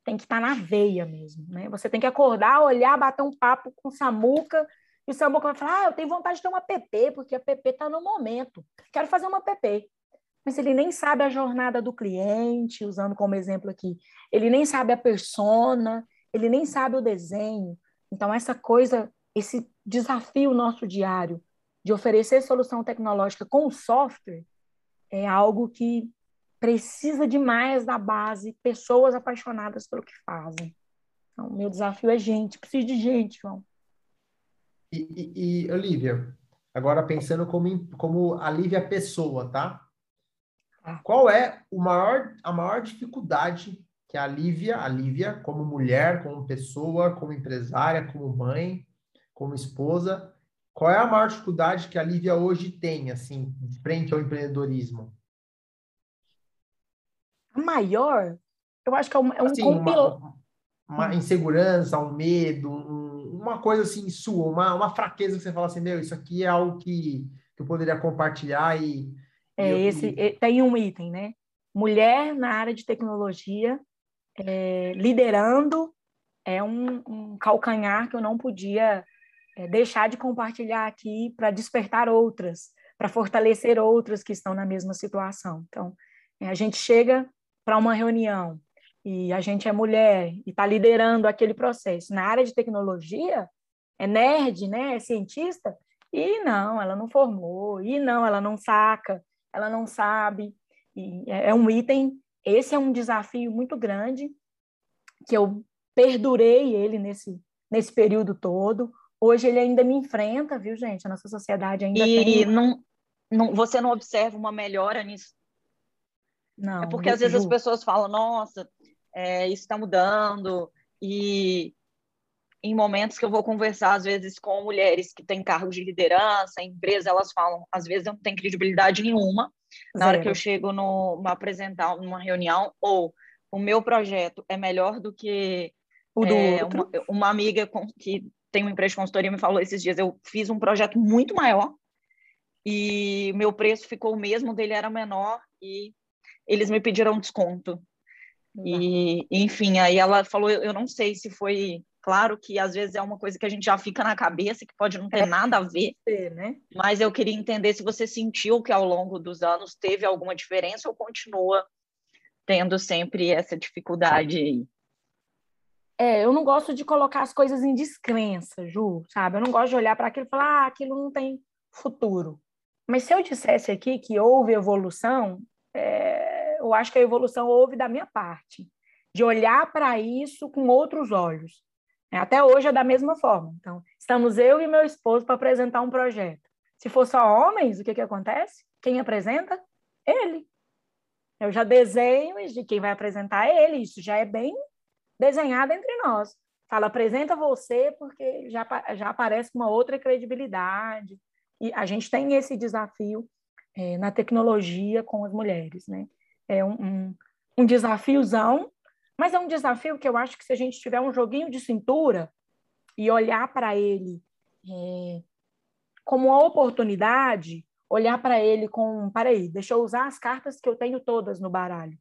tem que estar tá na veia mesmo, né? Você tem que acordar, olhar, bater um papo com Samuca e o Samuca vai falar, ah, eu tenho vontade de ter uma PP, porque a PP está no momento. Quero fazer uma PP. Mas ele nem sabe a jornada do cliente, usando como exemplo aqui. Ele nem sabe a persona, ele nem sabe o desenho. Então, essa coisa, esse desafio nosso diário de oferecer solução tecnológica com software é algo que precisa demais da base, pessoas apaixonadas pelo que fazem. Então, meu desafio é gente, preciso de gente, João. E, e, e Olivia, agora pensando como, como a Lívia pessoa, tá? Ah. Qual é o maior, a maior dificuldade que a Lívia, a Lívia, como mulher, como pessoa, como empresária, como mãe, como esposa, qual é a maior dificuldade que a Lívia hoje tem, assim, frente ao empreendedorismo? A maior, eu acho que é um, é um assim, uma, uma, insegurança, um medo, um, uma coisa assim sua, uma, uma fraqueza que você fala assim, meu, isso aqui é algo que, que eu poderia compartilhar e... É, esse, e... tem um item, né? Mulher na área de tecnologia, é, liderando, é um, um calcanhar que eu não podia é, deixar de compartilhar aqui para despertar outras, para fortalecer outras que estão na mesma situação. Então, é, a gente chega para uma reunião e a gente é mulher e está liderando aquele processo. Na área de tecnologia, é nerd, né? É cientista, e não, ela não formou, e não, ela não saca, ela não sabe. E é, é um item, esse é um desafio muito grande, que eu perdurei ele nesse, nesse período todo. Hoje ele ainda me enfrenta, viu, gente? A nossa sociedade ainda e tem... não, não, você não observa uma melhora nisso? Não. É porque às vezes as pessoas falam, nossa, é, isso está mudando, e em momentos que eu vou conversar, às vezes, com mulheres que têm cargos de liderança, em empresa, elas falam, às vezes eu não tenho credibilidade nenhuma na Zero. hora que eu chego no, no apresentar numa reunião, ou o meu projeto é melhor do que o do é, uma, uma, amiga com, que tem uma empresa de consultoria, me falou esses dias, eu fiz um projeto muito maior e meu preço ficou o mesmo, dele era menor e eles me pediram desconto. E, enfim, aí ela falou, eu não sei se foi claro que às vezes é uma coisa que a gente já fica na cabeça, que pode não ter é, nada a ver, né? mas eu queria entender se você sentiu que ao longo dos anos teve alguma diferença ou continua tendo sempre essa dificuldade aí. É, eu não gosto de colocar as coisas em descrença, Ju, sabe? Eu não gosto de olhar para aquilo e falar, ah, aquilo não tem futuro. Mas se eu dissesse aqui que houve evolução, é, eu acho que a evolução houve da minha parte, de olhar para isso com outros olhos. É, até hoje é da mesma forma. Então, estamos eu e meu esposo para apresentar um projeto. Se for só homens, o que, que acontece? Quem apresenta? Ele. Eu já desenho de quem vai apresentar é ele. Isso já é bem desenhada entre nós. Fala, apresenta você, porque já, já aparece uma outra credibilidade. E a gente tem esse desafio é, na tecnologia com as mulheres, né? É um, um, um desafiozão, mas é um desafio que eu acho que se a gente tiver um joguinho de cintura e olhar para ele é, como uma oportunidade, olhar para ele com, aí, deixa eu usar as cartas que eu tenho todas no baralho.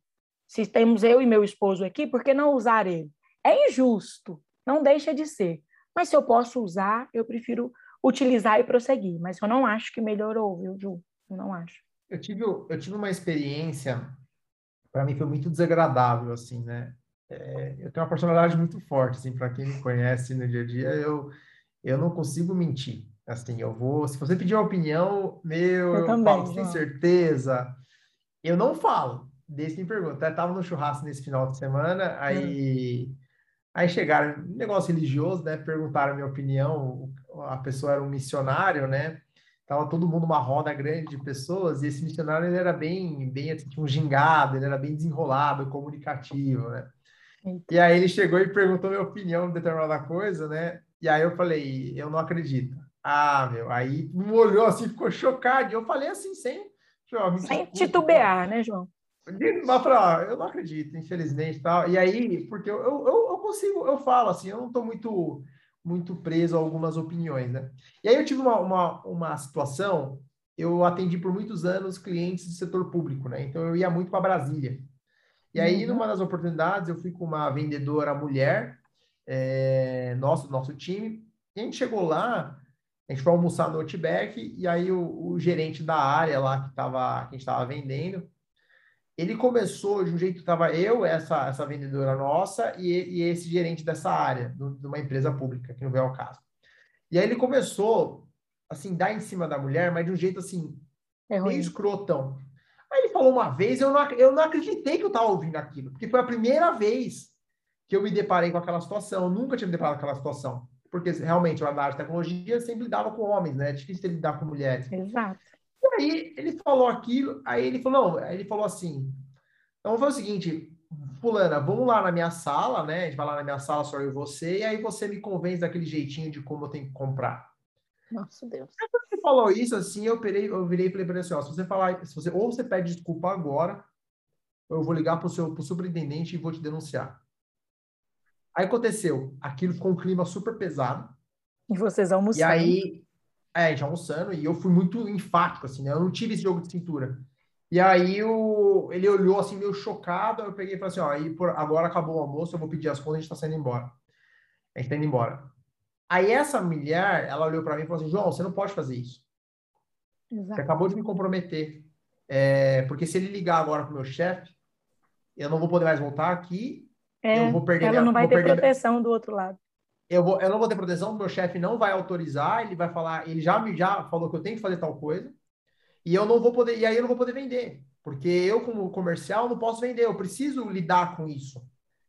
Se temos eu e meu esposo aqui, por que não usar ele? É injusto, não deixa de ser. Mas se eu posso usar, eu prefiro utilizar e prosseguir. Mas eu não acho que melhorou, viu, Ju? Eu não acho. Eu tive, eu tive uma experiência, para mim foi muito desagradável, assim, né? É, eu tenho uma personalidade muito forte, assim, para quem me conhece no dia a dia, eu, eu não consigo mentir. Assim, eu vou, se você pedir uma opinião, meu, eu, eu também, falo, sem certeza. Eu não falo desde que me pergunta. Eu tava no churrasco nesse final de semana, aí, hum. aí chegaram, negócio religioso, né? Perguntaram a minha opinião, a pessoa era um missionário, né? Tava todo mundo uma roda grande de pessoas, e esse missionário ele era bem, bem assim, um gingado, ele era bem desenrolado, comunicativo, né? E aí ele chegou e perguntou minha opinião de determinada coisa, né? E aí eu falei, eu não acredito. Ah, meu, aí me olhou assim, ficou chocado. Eu falei assim, sem. sem titubear, né, João? Mas falei, eu não acredito, infelizmente, tal. E aí, porque eu, eu, eu consigo, eu falo assim, eu não estou muito muito preso a algumas opiniões, né? E aí eu tive uma, uma, uma situação, eu atendi por muitos anos clientes do setor público, né? Então eu ia muito para Brasília. E aí, uhum. numa das oportunidades, eu fui com uma vendedora mulher, é, nosso, nosso time, e a gente chegou lá, a gente foi almoçar no Outback, e aí o, o gerente da área lá que, tava, que a gente estava vendendo, ele começou de um jeito que estava eu, essa, essa vendedora nossa, e, e esse gerente dessa área, do, de uma empresa pública, que não veio ao caso. E aí ele começou, assim, dar em cima da mulher, mas de um jeito, assim, é meio escrotão. Aí ele falou uma vez, eu não, eu não acreditei que eu estava ouvindo aquilo, porque foi a primeira vez que eu me deparei com aquela situação. Eu nunca tinha me deparado com aquela situação. Porque realmente, o andar de tecnologia sempre lidava com homens, né? É difícil lidar com mulheres. Exato. Aí ele falou aquilo, aí ele falou, não, aí ele falou assim: então foi o seguinte, Fulana, vamos lá na minha sala, né? A gente vai lá na minha sala, só eu e você, e aí você me convence daquele jeitinho de como eu tenho que comprar. Nossa Deus. Quando ele falou isso, assim, eu, perei, eu virei e falei para ele assim: ó, se você falar, se você, ou você pede desculpa agora, ou eu vou ligar para o seu pro superintendente e vou te denunciar. Aí aconteceu, aquilo ficou um clima super pesado. E vocês almoçando. E aí, é, a gente almoçando, e eu fui muito enfático, assim, né? Eu não tive esse jogo de cintura. E aí o, ele olhou assim, meio chocado, eu peguei e falei assim, ó, aí por, agora acabou o almoço, eu vou pedir as contas, a gente tá saindo embora. A gente tá indo embora. Aí essa mulher, ela olhou para mim e falou assim, João, você não pode fazer isso. Exato. Você acabou de me comprometer. É, porque se ele ligar agora pro meu chefe, eu não vou poder mais voltar aqui, é, eu vou perder ela minha, não vai ter proteção minha... do outro lado. Eu, vou, eu não vou ter proteção, meu chefe não vai autorizar, ele vai falar, ele já me já falou que eu tenho que fazer tal coisa, e eu não vou poder, e aí eu não vou poder vender, porque eu como comercial não posso vender, eu preciso lidar com isso.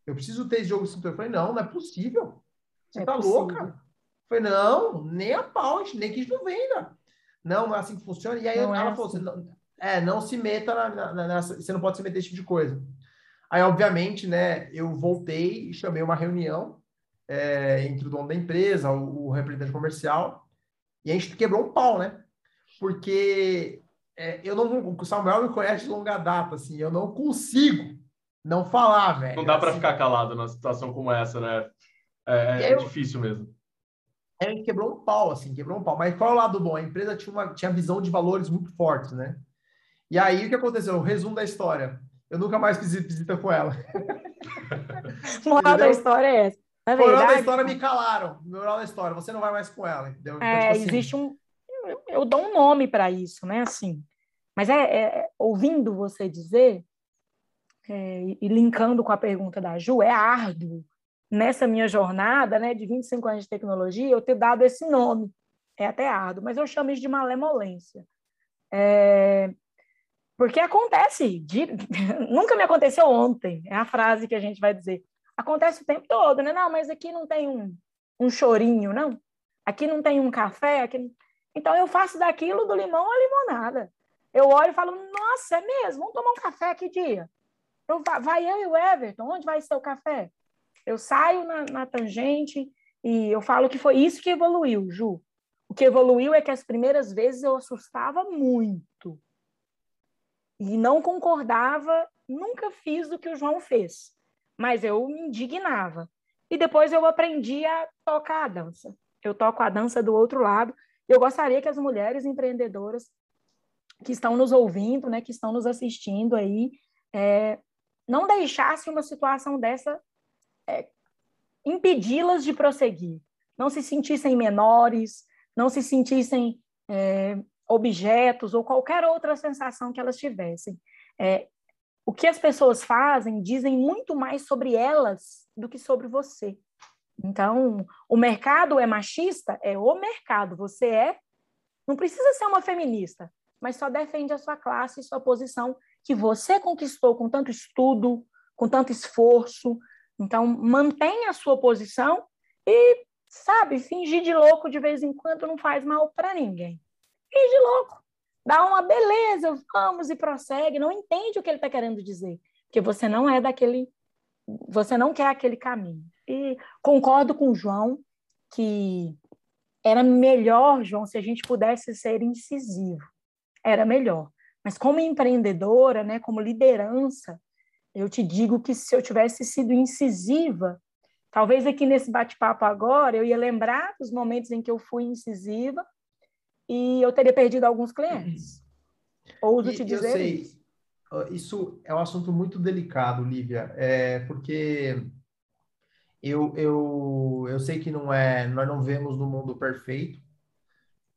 Eu preciso ter esse jogo cintura. Eu falei, não, não é possível. Você é tá possível. louca? Eu falei, não, nem a pau, nem que a gente não venda. Não, não é assim que funciona. E aí não ela é falou, assim. não, é, não se meta na, na, nessa, você não pode se meter nesse tipo de coisa. Aí, obviamente, né, eu voltei e chamei uma reunião é, entre o dono da empresa, o, o, representante comercial, e a gente quebrou um pau, né? Porque é, eu não, o Samuel me conhece de longa data, assim, eu não consigo não falar, velho. Não dá para assim, ficar calado numa situação como essa, né? É, é, é eu, difícil mesmo. É, a gente quebrou um pau, assim, quebrou um pau. Mas qual é o lado bom? A empresa tinha uma tinha visão de valores muito fortes, né? E aí, o que aconteceu? O resumo da história. Eu nunca mais fiz visita com ela. Moral da história é essa. Na verdade, moral da história me calaram. Moral da história, você não vai mais com ela, entendeu? Então, é, tipo assim, existe um. Eu, eu, dou um nome para isso, né? Assim. Mas é, é, é ouvindo você dizer, é, e linkando com a pergunta da Ju, é árduo nessa minha jornada né, de 25 anos de tecnologia eu ter dado esse nome. É até árduo, mas eu chamo isso de malemolência. É, porque acontece, de, nunca me aconteceu ontem, é a frase que a gente vai dizer acontece o tempo todo, né? Não, mas aqui não tem um, um chorinho, não. Aqui não tem um café. Aqui... Então eu faço daquilo do limão a limonada. Eu olho e falo, nossa, é mesmo? Vamos tomar um café que dia? Eu, vai eu e o Everton, onde vai ser o café? Eu saio na, na tangente e eu falo que foi isso que evoluiu, Ju. O que evoluiu é que as primeiras vezes eu assustava muito. E não concordava, nunca fiz o que o João fez mas eu me indignava. E depois eu aprendi a tocar a dança. Eu toco a dança do outro lado. Eu gostaria que as mulheres empreendedoras que estão nos ouvindo, né, que estão nos assistindo aí, é, não deixassem uma situação dessa é, impedi-las de prosseguir, não se sentissem menores, não se sentissem é, objetos ou qualquer outra sensação que elas tivessem. É, o que as pessoas fazem dizem muito mais sobre elas do que sobre você. Então, o mercado é machista? É o mercado. Você é. Não precisa ser uma feminista, mas só defende a sua classe e sua posição que você conquistou com tanto estudo, com tanto esforço. Então, mantenha a sua posição e, sabe, fingir de louco de vez em quando não faz mal para ninguém. Finge louco dá uma beleza, vamos e prossegue, não entende o que ele está querendo dizer, porque você não é daquele, você não quer aquele caminho. E concordo com o João que era melhor, João, se a gente pudesse ser incisivo. Era melhor. Mas como empreendedora, né, como liderança, eu te digo que se eu tivesse sido incisiva, talvez aqui nesse bate-papo agora eu ia lembrar dos momentos em que eu fui incisiva e eu teria perdido alguns clientes. Ouso te dizer eu sei, isso. Isso é um assunto muito delicado, Lívia, é, porque eu, eu, eu sei que não é, nós não vemos no mundo perfeito.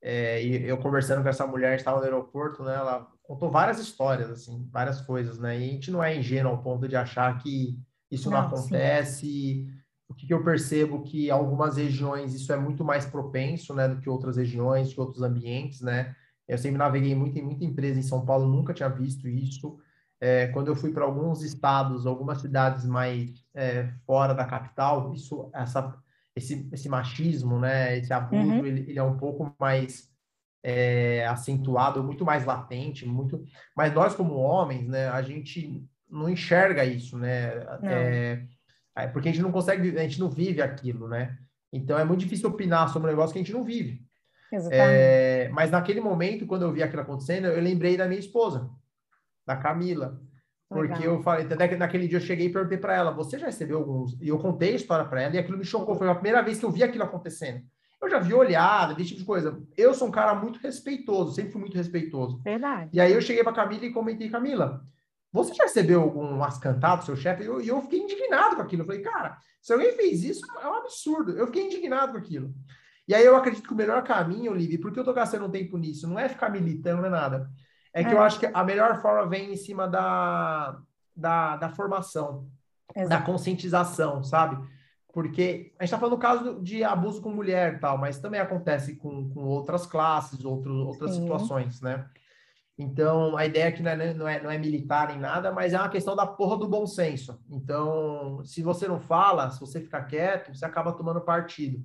É, e eu conversando com essa mulher, estava no aeroporto, né? Ela contou várias histórias, assim, várias coisas, né? E a gente não é ingênuo ao ponto de achar que isso não, não acontece. Sim. O que, que eu percebo que algumas regiões isso é muito mais propenso, né, do que outras regiões, que outros ambientes, né? Eu sempre naveguei muito em muita empresa em São Paulo, nunca tinha visto isso. É, quando eu fui para alguns estados, algumas cidades mais é, fora da capital, isso, essa, esse, esse machismo, né, esse abuso, uhum. ele, ele, é um pouco mais é, acentuado, muito mais latente, muito. Mas nós como homens, né, a gente não enxerga isso, né? É, porque a gente não consegue, a gente não vive aquilo, né? Então é muito difícil opinar sobre um negócio que a gente não vive. É, mas naquele momento, quando eu vi aquilo acontecendo, eu lembrei da minha esposa, da Camila. Porque Legal. eu falei, até que naquele dia eu cheguei e perguntei para ela: você já recebeu alguns? E eu contei a história para ela e aquilo me chocou. Foi a primeira vez que eu vi aquilo acontecendo. Eu já vi olhada, esse tipo de coisa. Eu sou um cara muito respeitoso, sempre fui muito respeitoso. Verdade. E aí eu cheguei para Camila e comentei: Camila, você já recebeu algum ascantado, seu chefe? E eu, eu, fiquei indignado com aquilo. Eu falei, cara, se alguém fez isso, é um absurdo. Eu fiquei indignado com aquilo. E aí eu acredito que o melhor caminho, Olivia, porque eu tô gastando um tempo nisso, não é ficar militando, não é nada. É que é. eu acho que a melhor forma vem em cima da, da, da formação, Exato. da conscientização, sabe? Porque a gente está falando do caso de abuso com mulher e tal, mas também acontece com, com outras classes, outros, outras Sim. situações, né? Então, a ideia aqui não é, não, é, não é militar em nada, mas é uma questão da porra do bom senso. Então, se você não fala, se você ficar quieto, você acaba tomando partido.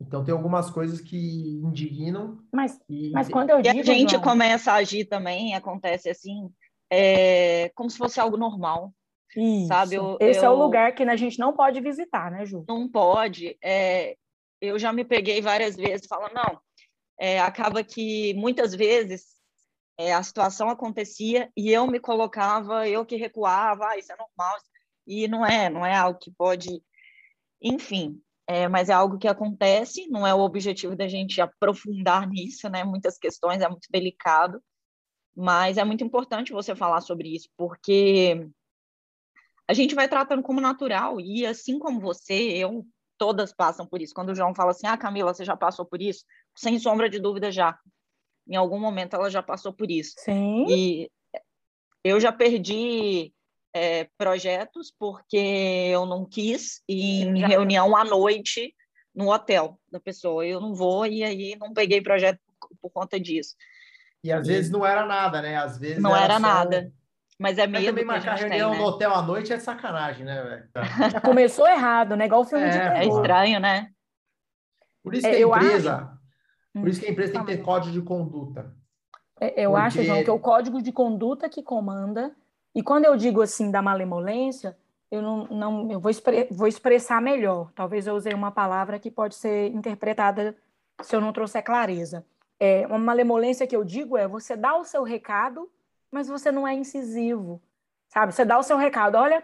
Então tem algumas coisas que indignam. Mas, e, mas quando eu digo, e a gente João... começa a agir também, acontece assim, é, como se fosse algo normal. Isso. Sabe? Eu, Esse eu, é o lugar que a gente não pode visitar, né, Ju? Não pode. É, eu já me peguei várias vezes falando, não, é, acaba que muitas vezes é, a situação acontecia e eu me colocava, eu que recuava, ah, isso é normal, e não é, não é algo que pode, enfim, é, mas é algo que acontece, não é o objetivo da gente aprofundar nisso, né? Muitas questões, é muito delicado, mas é muito importante você falar sobre isso, porque a gente vai tratando como natural, e assim como você, eu, todas passam por isso. Quando o João fala assim, ah, Camila, você já passou por isso? Sem sombra de dúvida, já. Em algum momento ela já passou por isso. Sim. E eu já perdi é, projetos porque eu não quis ir em reunião à noite no hotel da pessoa. Eu não vou e aí não peguei projeto por, por conta disso. E às e... vezes não era nada, né? Às vezes não era, era nada. Mas é medo. Mas também marcar reunião tem, né? no hotel à noite é sacanagem, né, velho? Já começou errado, né? Igual o filme é, de terror. É estranho, né? Por isso é, que a empresa, acho... por isso que a empresa tem que ter código de conduta. É, eu porque... acho, João, que é o código de conduta que comanda e quando eu digo assim da malemolência, eu não, não eu vou, expre, vou expressar melhor. Talvez eu usei uma palavra que pode ser interpretada se eu não trouxer clareza. É, uma malemolência que eu digo é você dá o seu recado, mas você não é incisivo, sabe? Você dá o seu recado, olha,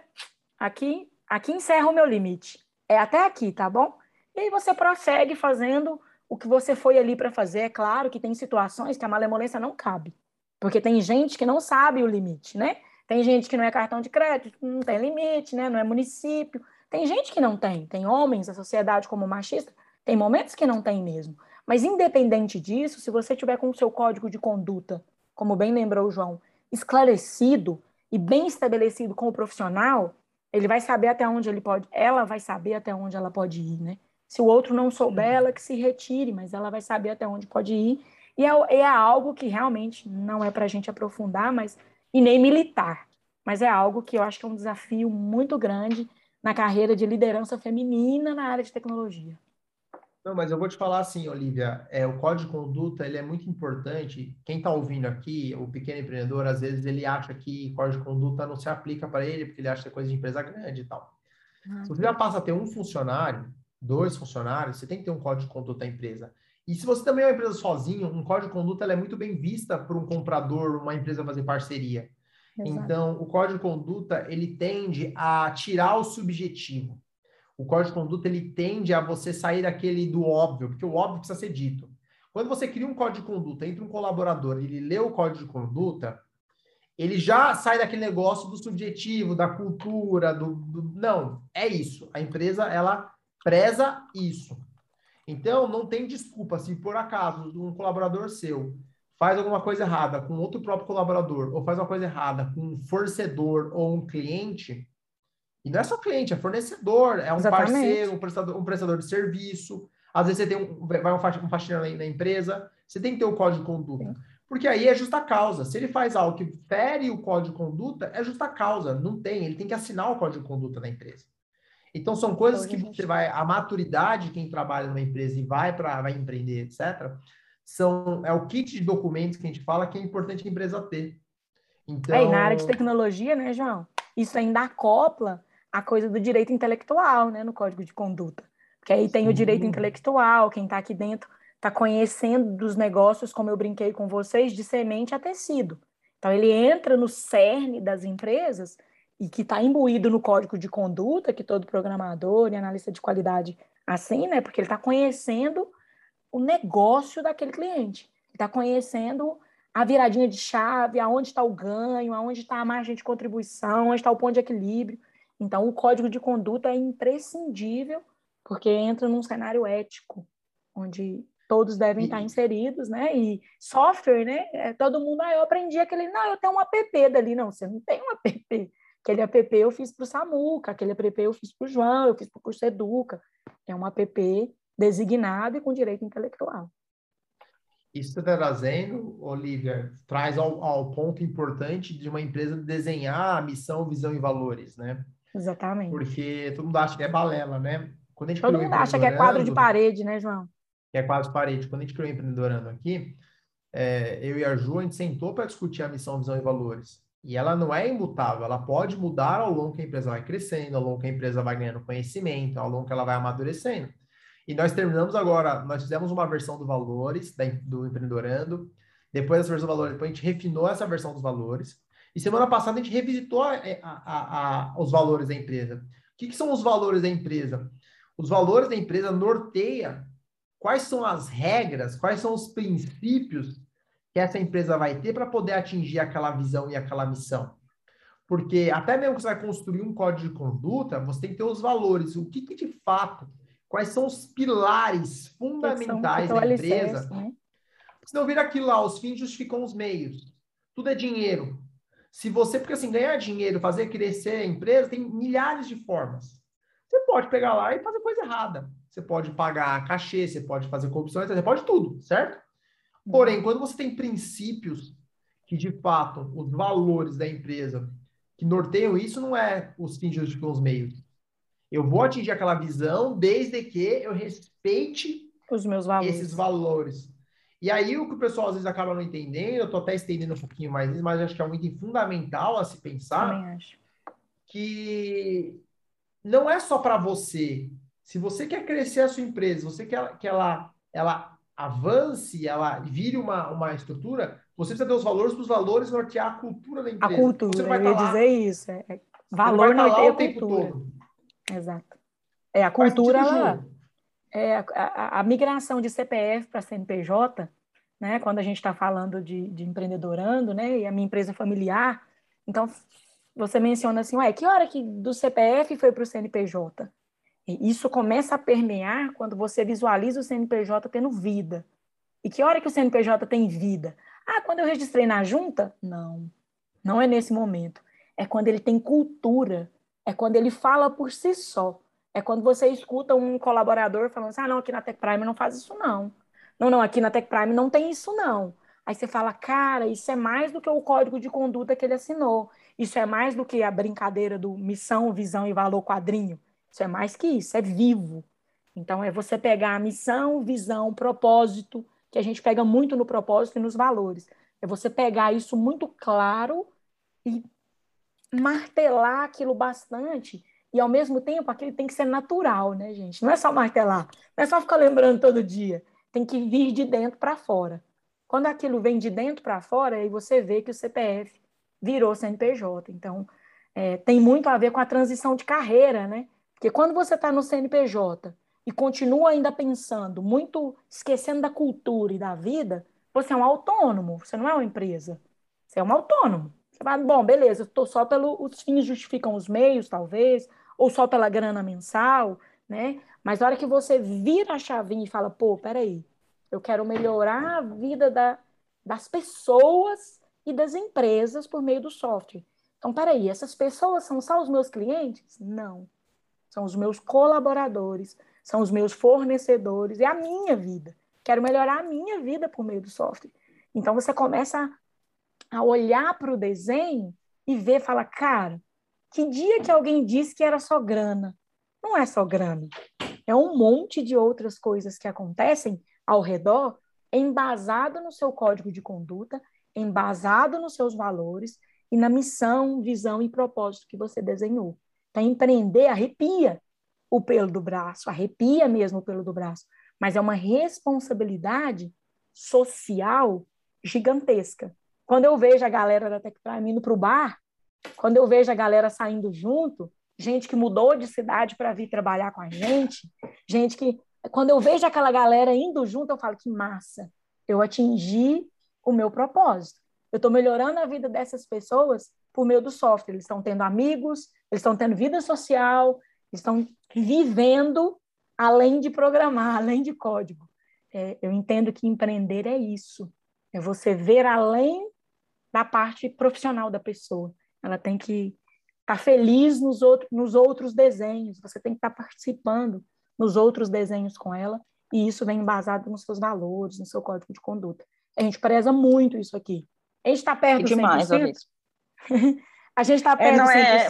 aqui, aqui encerra o meu limite. É até aqui, tá bom? E aí você prossegue fazendo o que você foi ali para fazer. É claro que tem situações que a malemolência não cabe, porque tem gente que não sabe o limite, né? Tem gente que não é cartão de crédito, não tem limite, né? não é município. Tem gente que não tem. Tem homens, a sociedade como machista, tem momentos que não tem mesmo. Mas independente disso, se você tiver com o seu código de conduta, como bem lembrou o João, esclarecido e bem estabelecido com o profissional, ele vai saber até onde ele pode, ela vai saber até onde ela pode ir, né? Se o outro não souber, ela que se retire, mas ela vai saber até onde pode ir. E é, é algo que realmente não é para a gente aprofundar, mas e nem militar. Mas é algo que eu acho que é um desafio muito grande na carreira de liderança feminina na área de tecnologia. Não, mas eu vou te falar assim, Olivia, é, o código de conduta ele é muito importante. Quem está ouvindo aqui, o pequeno empreendedor, às vezes ele acha que código de conduta não se aplica para ele, porque ele acha que é coisa de empresa grande e tal. Ah, Se você já passa a ter um funcionário, dois funcionários, você tem que ter um código de conduta da empresa. E se você também é uma empresa sozinho, um código de conduta é muito bem vista por um comprador, uma empresa fazer parceria. Exato. Então, o código de conduta, ele tende a tirar o subjetivo. O código de conduta, ele tende a você sair daquele do óbvio, porque o óbvio precisa ser dito. Quando você cria um código de conduta entre um colaborador e ele lê o código de conduta, ele já sai daquele negócio do subjetivo, da cultura, do, do, não, é isso. A empresa ela preza isso. Então não tem desculpa se por acaso um colaborador seu faz alguma coisa errada com outro próprio colaborador ou faz uma coisa errada com um fornecedor ou um cliente, e não é só cliente, é fornecedor, é um Exatamente. parceiro, um prestador, um prestador de serviço. Às vezes você tem um, vai um faxineiro na empresa, você tem que ter o código de conduta. Sim. Porque aí é justa causa. Se ele faz algo que fere o código de conduta, é justa causa. Não tem, ele tem que assinar o código de conduta da empresa. Então, são coisas que você vai, a maturidade, quem trabalha numa empresa e vai para vai empreender, etc., são, é o kit de documentos que a gente fala que é importante a empresa ter. Então... É, e na área de tecnologia, né, João? Isso ainda acopla a coisa do direito intelectual, né, no código de conduta. Porque aí tem Sim. o direito intelectual, quem está aqui dentro está conhecendo dos negócios, como eu brinquei com vocês, de semente a tecido. Então, ele entra no cerne das empresas e que está imbuído no código de conduta que todo programador e analista de qualidade assim, né? Porque ele está conhecendo o negócio daquele cliente, está conhecendo a viradinha de chave, aonde está o ganho, aonde está a margem de contribuição, onde está o ponto de equilíbrio. Então, o código de conduta é imprescindível porque entra num cenário ético, onde todos devem e... estar inseridos, né? E software, né? É, todo mundo, ah, eu aprendi aquele, não, eu tenho um app dali, não, você não tem um app. Aquele app eu fiz para o Samuca, aquele app eu fiz para o João, eu fiz para o curso Educa. É um app designado e com direito intelectual. Isso que você está trazendo, Olivia, traz ao, ao, ponto importante de uma empresa desenhar a missão, visão e valores, né? Exatamente. Porque todo mundo acha que é balela, né? Quando a gente todo mundo acha que é quadro de parede, né, João? Que é quadro de parede. Quando a gente criou o Empreendorando aqui, é, eu e a Ju, a gente sentou para discutir a missão, visão e valores. E ela não é imutável, ela pode mudar ao longo que a empresa vai crescendo, ao longo que a empresa vai ganhando conhecimento, ao longo que ela vai amadurecendo. E nós terminamos agora, nós fizemos uma versão do valores do empreendorando, depois dessa versão do valores, depois a gente refinou essa versão dos valores, e semana passada a gente revisitou a, a, a, os valores da empresa. O que, que, são os valores da empresa? Os valores da empresa norteia quais são as regras, quais são os princípios que essa empresa vai ter para poder atingir aquela visão e aquela missão. Porque até mesmo que você vai construir um código de conduta, você tem que ter os valores. O que, que de fato, quais são os pilares fundamentais da empresa? Né? Senão vira aquilo lá, os fins justificam os meios. Tudo é dinheiro. Se você, porque assim, ganhar dinheiro, fazer crescer a empresa, tem milhares de formas. Você pode pegar lá e fazer coisa errada. Você pode pagar cachê, você pode fazer corrupção, você pode tudo, certo? Porém, quando você tem princípios que, de fato, os valores da empresa que norteiam isso, não é os fins justificam os meios. Eu vou atingir aquela visão desde que eu respeite os meus valores. esses valores. E aí, o que o pessoal às vezes acaba não entendendo, eu estou até estendendo um pouquinho mais isso, mas acho que é um item fundamental a se pensar. Que não é só para você. Se você quer crescer a sua empresa, você quer que ela, ela avance, ela vire uma, uma estrutura, você precisa ter os valores para os valores nortear a cultura da empresa. A cultura, você vai eu ia tá dizer isso. É, é valor tá norteia a cultura. Todo. Exato. É, a cultura, ela, é, a, a, a, migração de CPF para CNPJ, né, quando a gente está falando de, de empreendedorando, né, e a minha empresa familiar, então você menciona assim, ué, que hora que do CPF foi para o CNPJ? Isso começa a permear quando você visualiza o CNPJ tendo vida. E que hora que o CNPJ tem vida? Ah, quando eu registrei na junta? Não, não é nesse momento. É quando ele tem cultura, é quando ele fala por si só. É quando você escuta um colaborador falando assim, ah, não, aqui na Tech Prime não faz isso não. Não, não, aqui na Tech Prime não tem isso não. Aí você fala, cara, isso é mais do que o código de conduta que ele assinou. Isso é mais do que a brincadeira do missão, visão e valor quadrinho. Isso é mais que isso, é vivo. Então, é você pegar a missão, visão, propósito, que a gente pega muito no propósito e nos valores. É você pegar isso muito claro e martelar aquilo bastante. E, ao mesmo tempo, aquilo tem que ser natural, né, gente? Não é só martelar, não é só ficar lembrando todo dia. tem que vir de dentro para fora. Quando aquilo vem de dentro para fora, aí você vê que o CPF virou CNPJ. Então, é, tem muito a ver com a transição de carreira, né? Porque quando você está no CNPJ e continua ainda pensando, muito esquecendo da cultura e da vida, você é um autônomo, você não é uma empresa. Você é um autônomo. Você fala, bom, beleza, estou só pelo. Os fins justificam os meios, talvez, ou só pela grana mensal, né? Mas na hora que você vira a chavinha e fala, pô, peraí, eu quero melhorar a vida da, das pessoas e das empresas por meio do software. Então, peraí, essas pessoas são só os meus clientes? Não. São os meus colaboradores, são os meus fornecedores, é a minha vida. Quero melhorar a minha vida por meio do software. Então, você começa a olhar para o desenho e ver, fala, cara, que dia que alguém disse que era só grana? Não é só grana. É um monte de outras coisas que acontecem ao redor, embasado no seu código de conduta, embasado nos seus valores e na missão, visão e propósito que você desenhou. Então, empreender arrepia o pelo do braço, arrepia mesmo o pelo do braço, mas é uma responsabilidade social gigantesca. Quando eu vejo a galera da Tecprime indo para o bar, quando eu vejo a galera saindo junto, gente que mudou de cidade para vir trabalhar com a gente, gente que. Quando eu vejo aquela galera indo junto, eu falo que massa, eu atingi o meu propósito. Eu estou melhorando a vida dessas pessoas por meio do software. Eles estão tendo amigos, eles estão tendo vida social, estão vivendo além de programar, além de código. É, eu entendo que empreender é isso. É você ver além da parte profissional da pessoa. Ela tem que estar tá feliz nos, outro, nos outros desenhos, você tem que estar tá participando nos outros desenhos com ela, e isso vem embasado nos seus valores, no seu código de conduta. A gente preza muito isso aqui. A gente está perto do demais, 100%. A gente está perto é, não, é,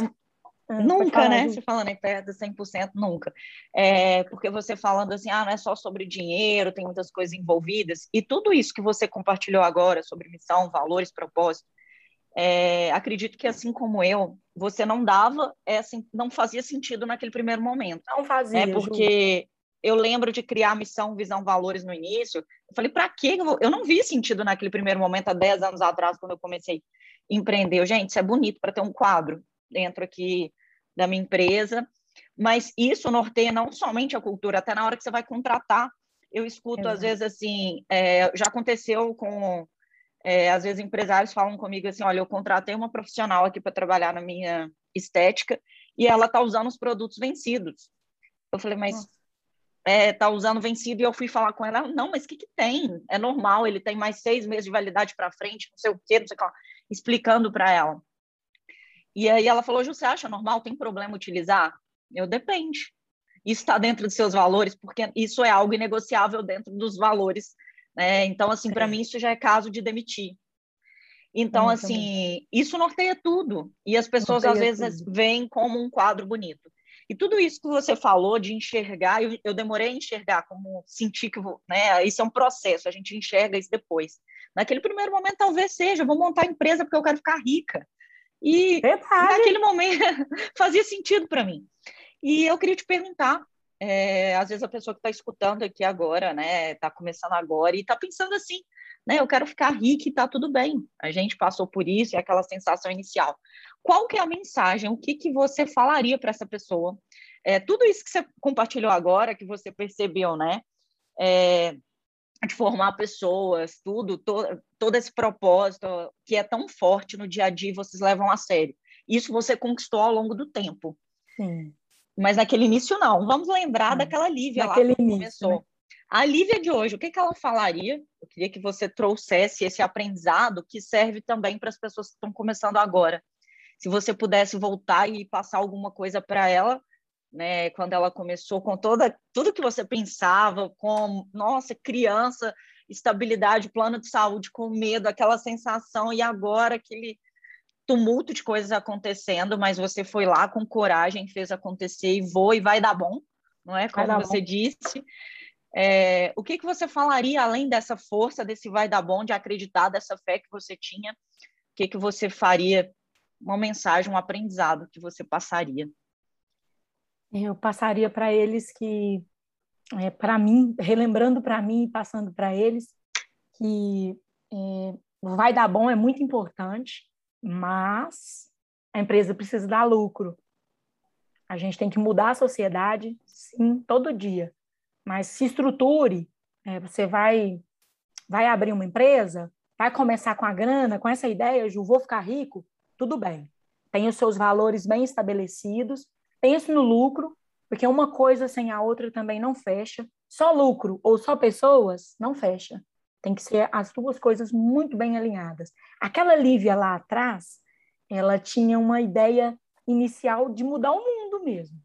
ah, nunca, né? Você falando em perto de 100%, nunca. É, porque você falando assim, ah, não é só sobre dinheiro, tem muitas coisas envolvidas. E tudo isso que você compartilhou agora sobre missão, valores, propósito, é, acredito que assim como eu, você não dava, é, assim, não fazia sentido naquele primeiro momento. Não fazia. É porque eu lembro de criar missão, visão, valores no início. Eu falei, para quê? Eu não vi sentido naquele primeiro momento, há 10 anos atrás, quando eu comecei a empreender. Eu, gente, isso é bonito para ter um quadro dentro aqui da minha empresa. Mas isso norteia não somente a cultura, até na hora que você vai contratar. Eu escuto, Exato. às vezes, assim, é, já aconteceu com é, às vezes empresários falam comigo assim, olha, eu contratei uma profissional aqui para trabalhar na minha estética e ela está usando os produtos vencidos. Eu falei, mas é, tá usando vencido e eu fui falar com ela, não, mas o que, que tem? É normal, ele tem mais seis meses de validade para frente, não sei o quê, não sei o que, explicando para ela. E aí ela falou, você acha normal? Tem problema utilizar? Eu, depende. Isso está dentro dos seus valores, porque isso é algo inegociável dentro dos valores né? Então, assim, para mim isso já é caso de demitir. Então, assim, também. isso norteia tudo. E as pessoas, norteia às vezes, tudo. veem como um quadro bonito. E tudo isso que você falou de enxergar, eu, eu demorei a enxergar, como sentir que, né, isso é um processo, a gente enxerga isso depois. Naquele primeiro momento, talvez seja, vou montar a empresa porque eu quero ficar rica. E Verdade. naquele momento fazia sentido para mim. E eu queria te perguntar, é, às vezes a pessoa que está escutando aqui agora, né, está começando agora e está pensando assim, né, eu quero ficar rica e está tudo bem. A gente passou por isso e aquela sensação inicial. Qual que é a mensagem? O que que você falaria para essa pessoa? É, tudo isso que você compartilhou agora, que você percebeu, né, é, de formar pessoas, tudo, to, todo esse propósito que é tão forte no dia a dia, vocês levam a sério. Isso você conquistou ao longo do tempo. Sim. Mas naquele início, não. Vamos lembrar hum. daquela Lívia naquele lá que início, começou. Né? A Lívia de hoje, o que, que ela falaria? Eu queria que você trouxesse esse aprendizado que serve também para as pessoas que estão começando agora. Se você pudesse voltar e passar alguma coisa para ela, né, quando ela começou, com toda tudo que você pensava, com nossa criança, estabilidade, plano de saúde, com medo, aquela sensação, e agora aquele tumulto de coisas acontecendo, mas você foi lá com coragem, fez acontecer e voa e vai dar bom, não é? Como você bom. disse. É, o que, que você falaria além dessa força, desse vai dar bom, de acreditar, dessa fé que você tinha? O que, que você faria? Uma mensagem, um aprendizado que você passaria? Eu passaria para eles que é, para mim, relembrando para mim e passando para eles, que é, vai dar bom é muito importante, mas a empresa precisa dar lucro. A gente tem que mudar a sociedade, sim, todo dia. Mas se estruture, é, você vai, vai abrir uma empresa, vai começar com a grana, com essa ideia, Ju, vou ficar rico, tudo bem. Tem os seus valores bem estabelecidos, pense no lucro, porque uma coisa sem a outra também não fecha. Só lucro ou só pessoas não fecha. Tem que ser as duas coisas muito bem alinhadas. Aquela Lívia lá atrás, ela tinha uma ideia inicial de mudar o mundo mesmo.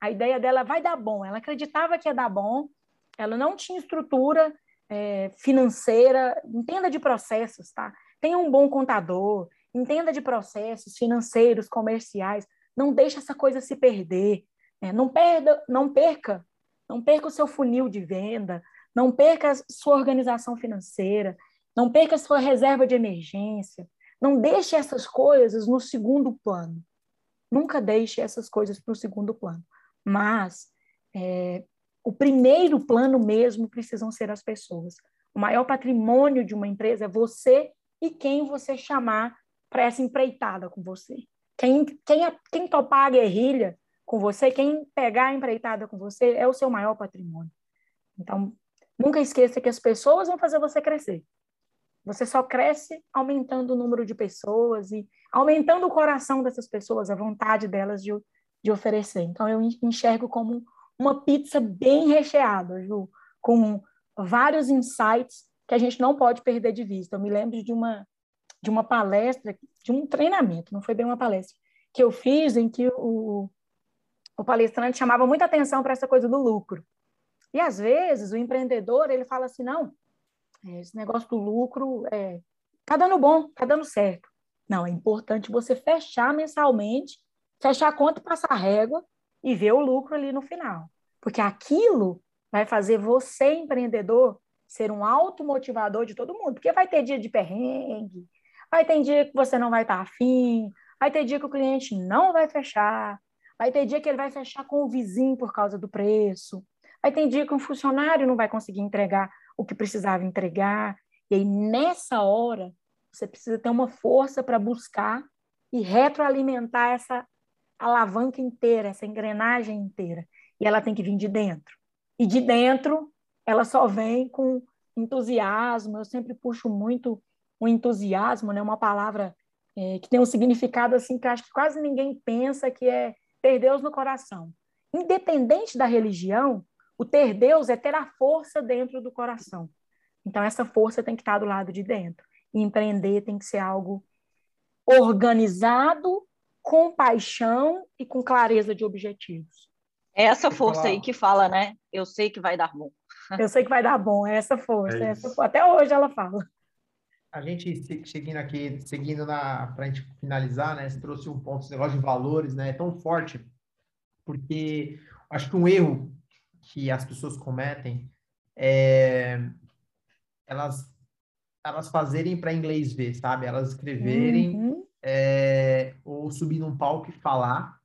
A ideia dela vai dar bom. Ela acreditava que ia dar bom. Ela não tinha estrutura é, financeira. Entenda de processos, tá? Tenha um bom contador. Entenda de processos financeiros, comerciais. Não deixe essa coisa se perder. É, não, perda, não perca, não perca o seu funil de venda, não perca a sua organização financeira, não perca a sua reserva de emergência, não deixe essas coisas no segundo plano. Nunca deixe essas coisas para o segundo plano. Mas é, o primeiro plano mesmo precisam ser as pessoas. O maior patrimônio de uma empresa é você e quem você chamar para essa empreitada com você. Quem, quem, quem topar a guerrilha com você, quem pegar a empreitada com você é o seu maior patrimônio. Então, nunca esqueça que as pessoas vão fazer você crescer. Você só cresce aumentando o número de pessoas e aumentando o coração dessas pessoas, a vontade delas de, de oferecer. Então, eu enxergo como uma pizza bem recheada, Ju, com vários insights que a gente não pode perder de vista. Eu me lembro de uma, de uma palestra, de um treinamento, não foi bem uma palestra, que eu fiz em que o, o palestrante chamava muita atenção para essa coisa do lucro. E às vezes o empreendedor ele fala assim, não, é, esse negócio do lucro é, tá dando bom, tá dando certo. Não, é importante você fechar mensalmente, fechar a conta, passar a régua e ver o lucro ali no final. Porque aquilo vai fazer você, empreendedor, ser um automotivador de todo mundo. Porque vai ter dia de perrengue, vai ter dia que você não vai estar afim, vai ter dia que o cliente não vai fechar, Vai ter dia que ele vai fechar com o vizinho por causa do preço. Vai ter dia que um funcionário não vai conseguir entregar o que precisava entregar. E aí, nessa hora, você precisa ter uma força para buscar e retroalimentar essa alavanca inteira, essa engrenagem inteira. E ela tem que vir de dentro. E de dentro, ela só vem com entusiasmo. Eu sempre puxo muito o entusiasmo, né? Uma palavra é, que tem um significado assim que acho que quase ninguém pensa que é ter Deus no coração. Independente da religião, o ter Deus é ter a força dentro do coração. Então, essa força tem que estar do lado de dentro. E empreender tem que ser algo organizado, com paixão e com clareza de objetivos. É essa força aí que fala, né? Eu sei que vai dar bom. Eu sei que vai dar bom, é essa força. É essa, até hoje ela fala a gente seguindo aqui, seguindo na para a gente finalizar, né? Você trouxe um ponto, esse negócio de valores, né? É tão forte, porque acho que um erro que as pessoas cometem é elas elas fazerem para inglês ver, sabe? Elas escreverem uhum. é, ou subir num palco e falar,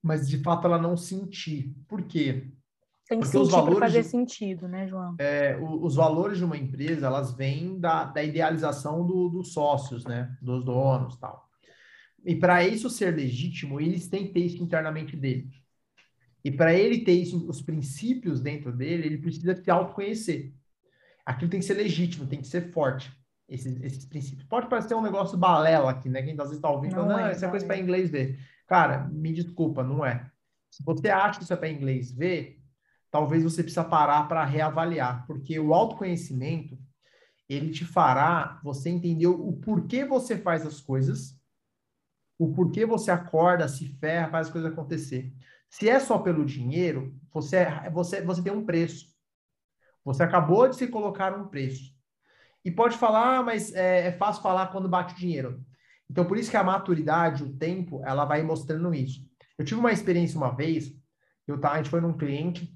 mas de fato ela não sentir. Por quê? Tem que sentir para fazer de, sentido, né, João? É, os valores de uma empresa, elas vêm da, da idealização do, dos sócios, né? Dos donos tal. E para isso ser legítimo, eles têm que ter isso internamente dele. E para ele ter isso, os princípios dentro dele, ele precisa se autoconhecer. Aquilo tem que ser legítimo, tem que ser forte. Esses, esses princípios. Pode parecer um negócio balela aqui, né? Quem às vezes está ouvindo, não, não é, isso é coisa para inglês ver. Cara, me desculpa, não é. Se você acha que isso é para inglês ver, talvez você precisa parar para reavaliar, porque o autoconhecimento ele te fará você entender o porquê você faz as coisas, o porquê você acorda, se ferra, faz as coisas acontecer. Se é só pelo dinheiro, você, é, você, você tem um preço. Você acabou de se colocar um preço. E pode falar, ah, mas é, é fácil falar quando bate o dinheiro. Então, por isso que a maturidade, o tempo, ela vai mostrando isso. Eu tive uma experiência uma vez, eu, tá, a gente foi num cliente,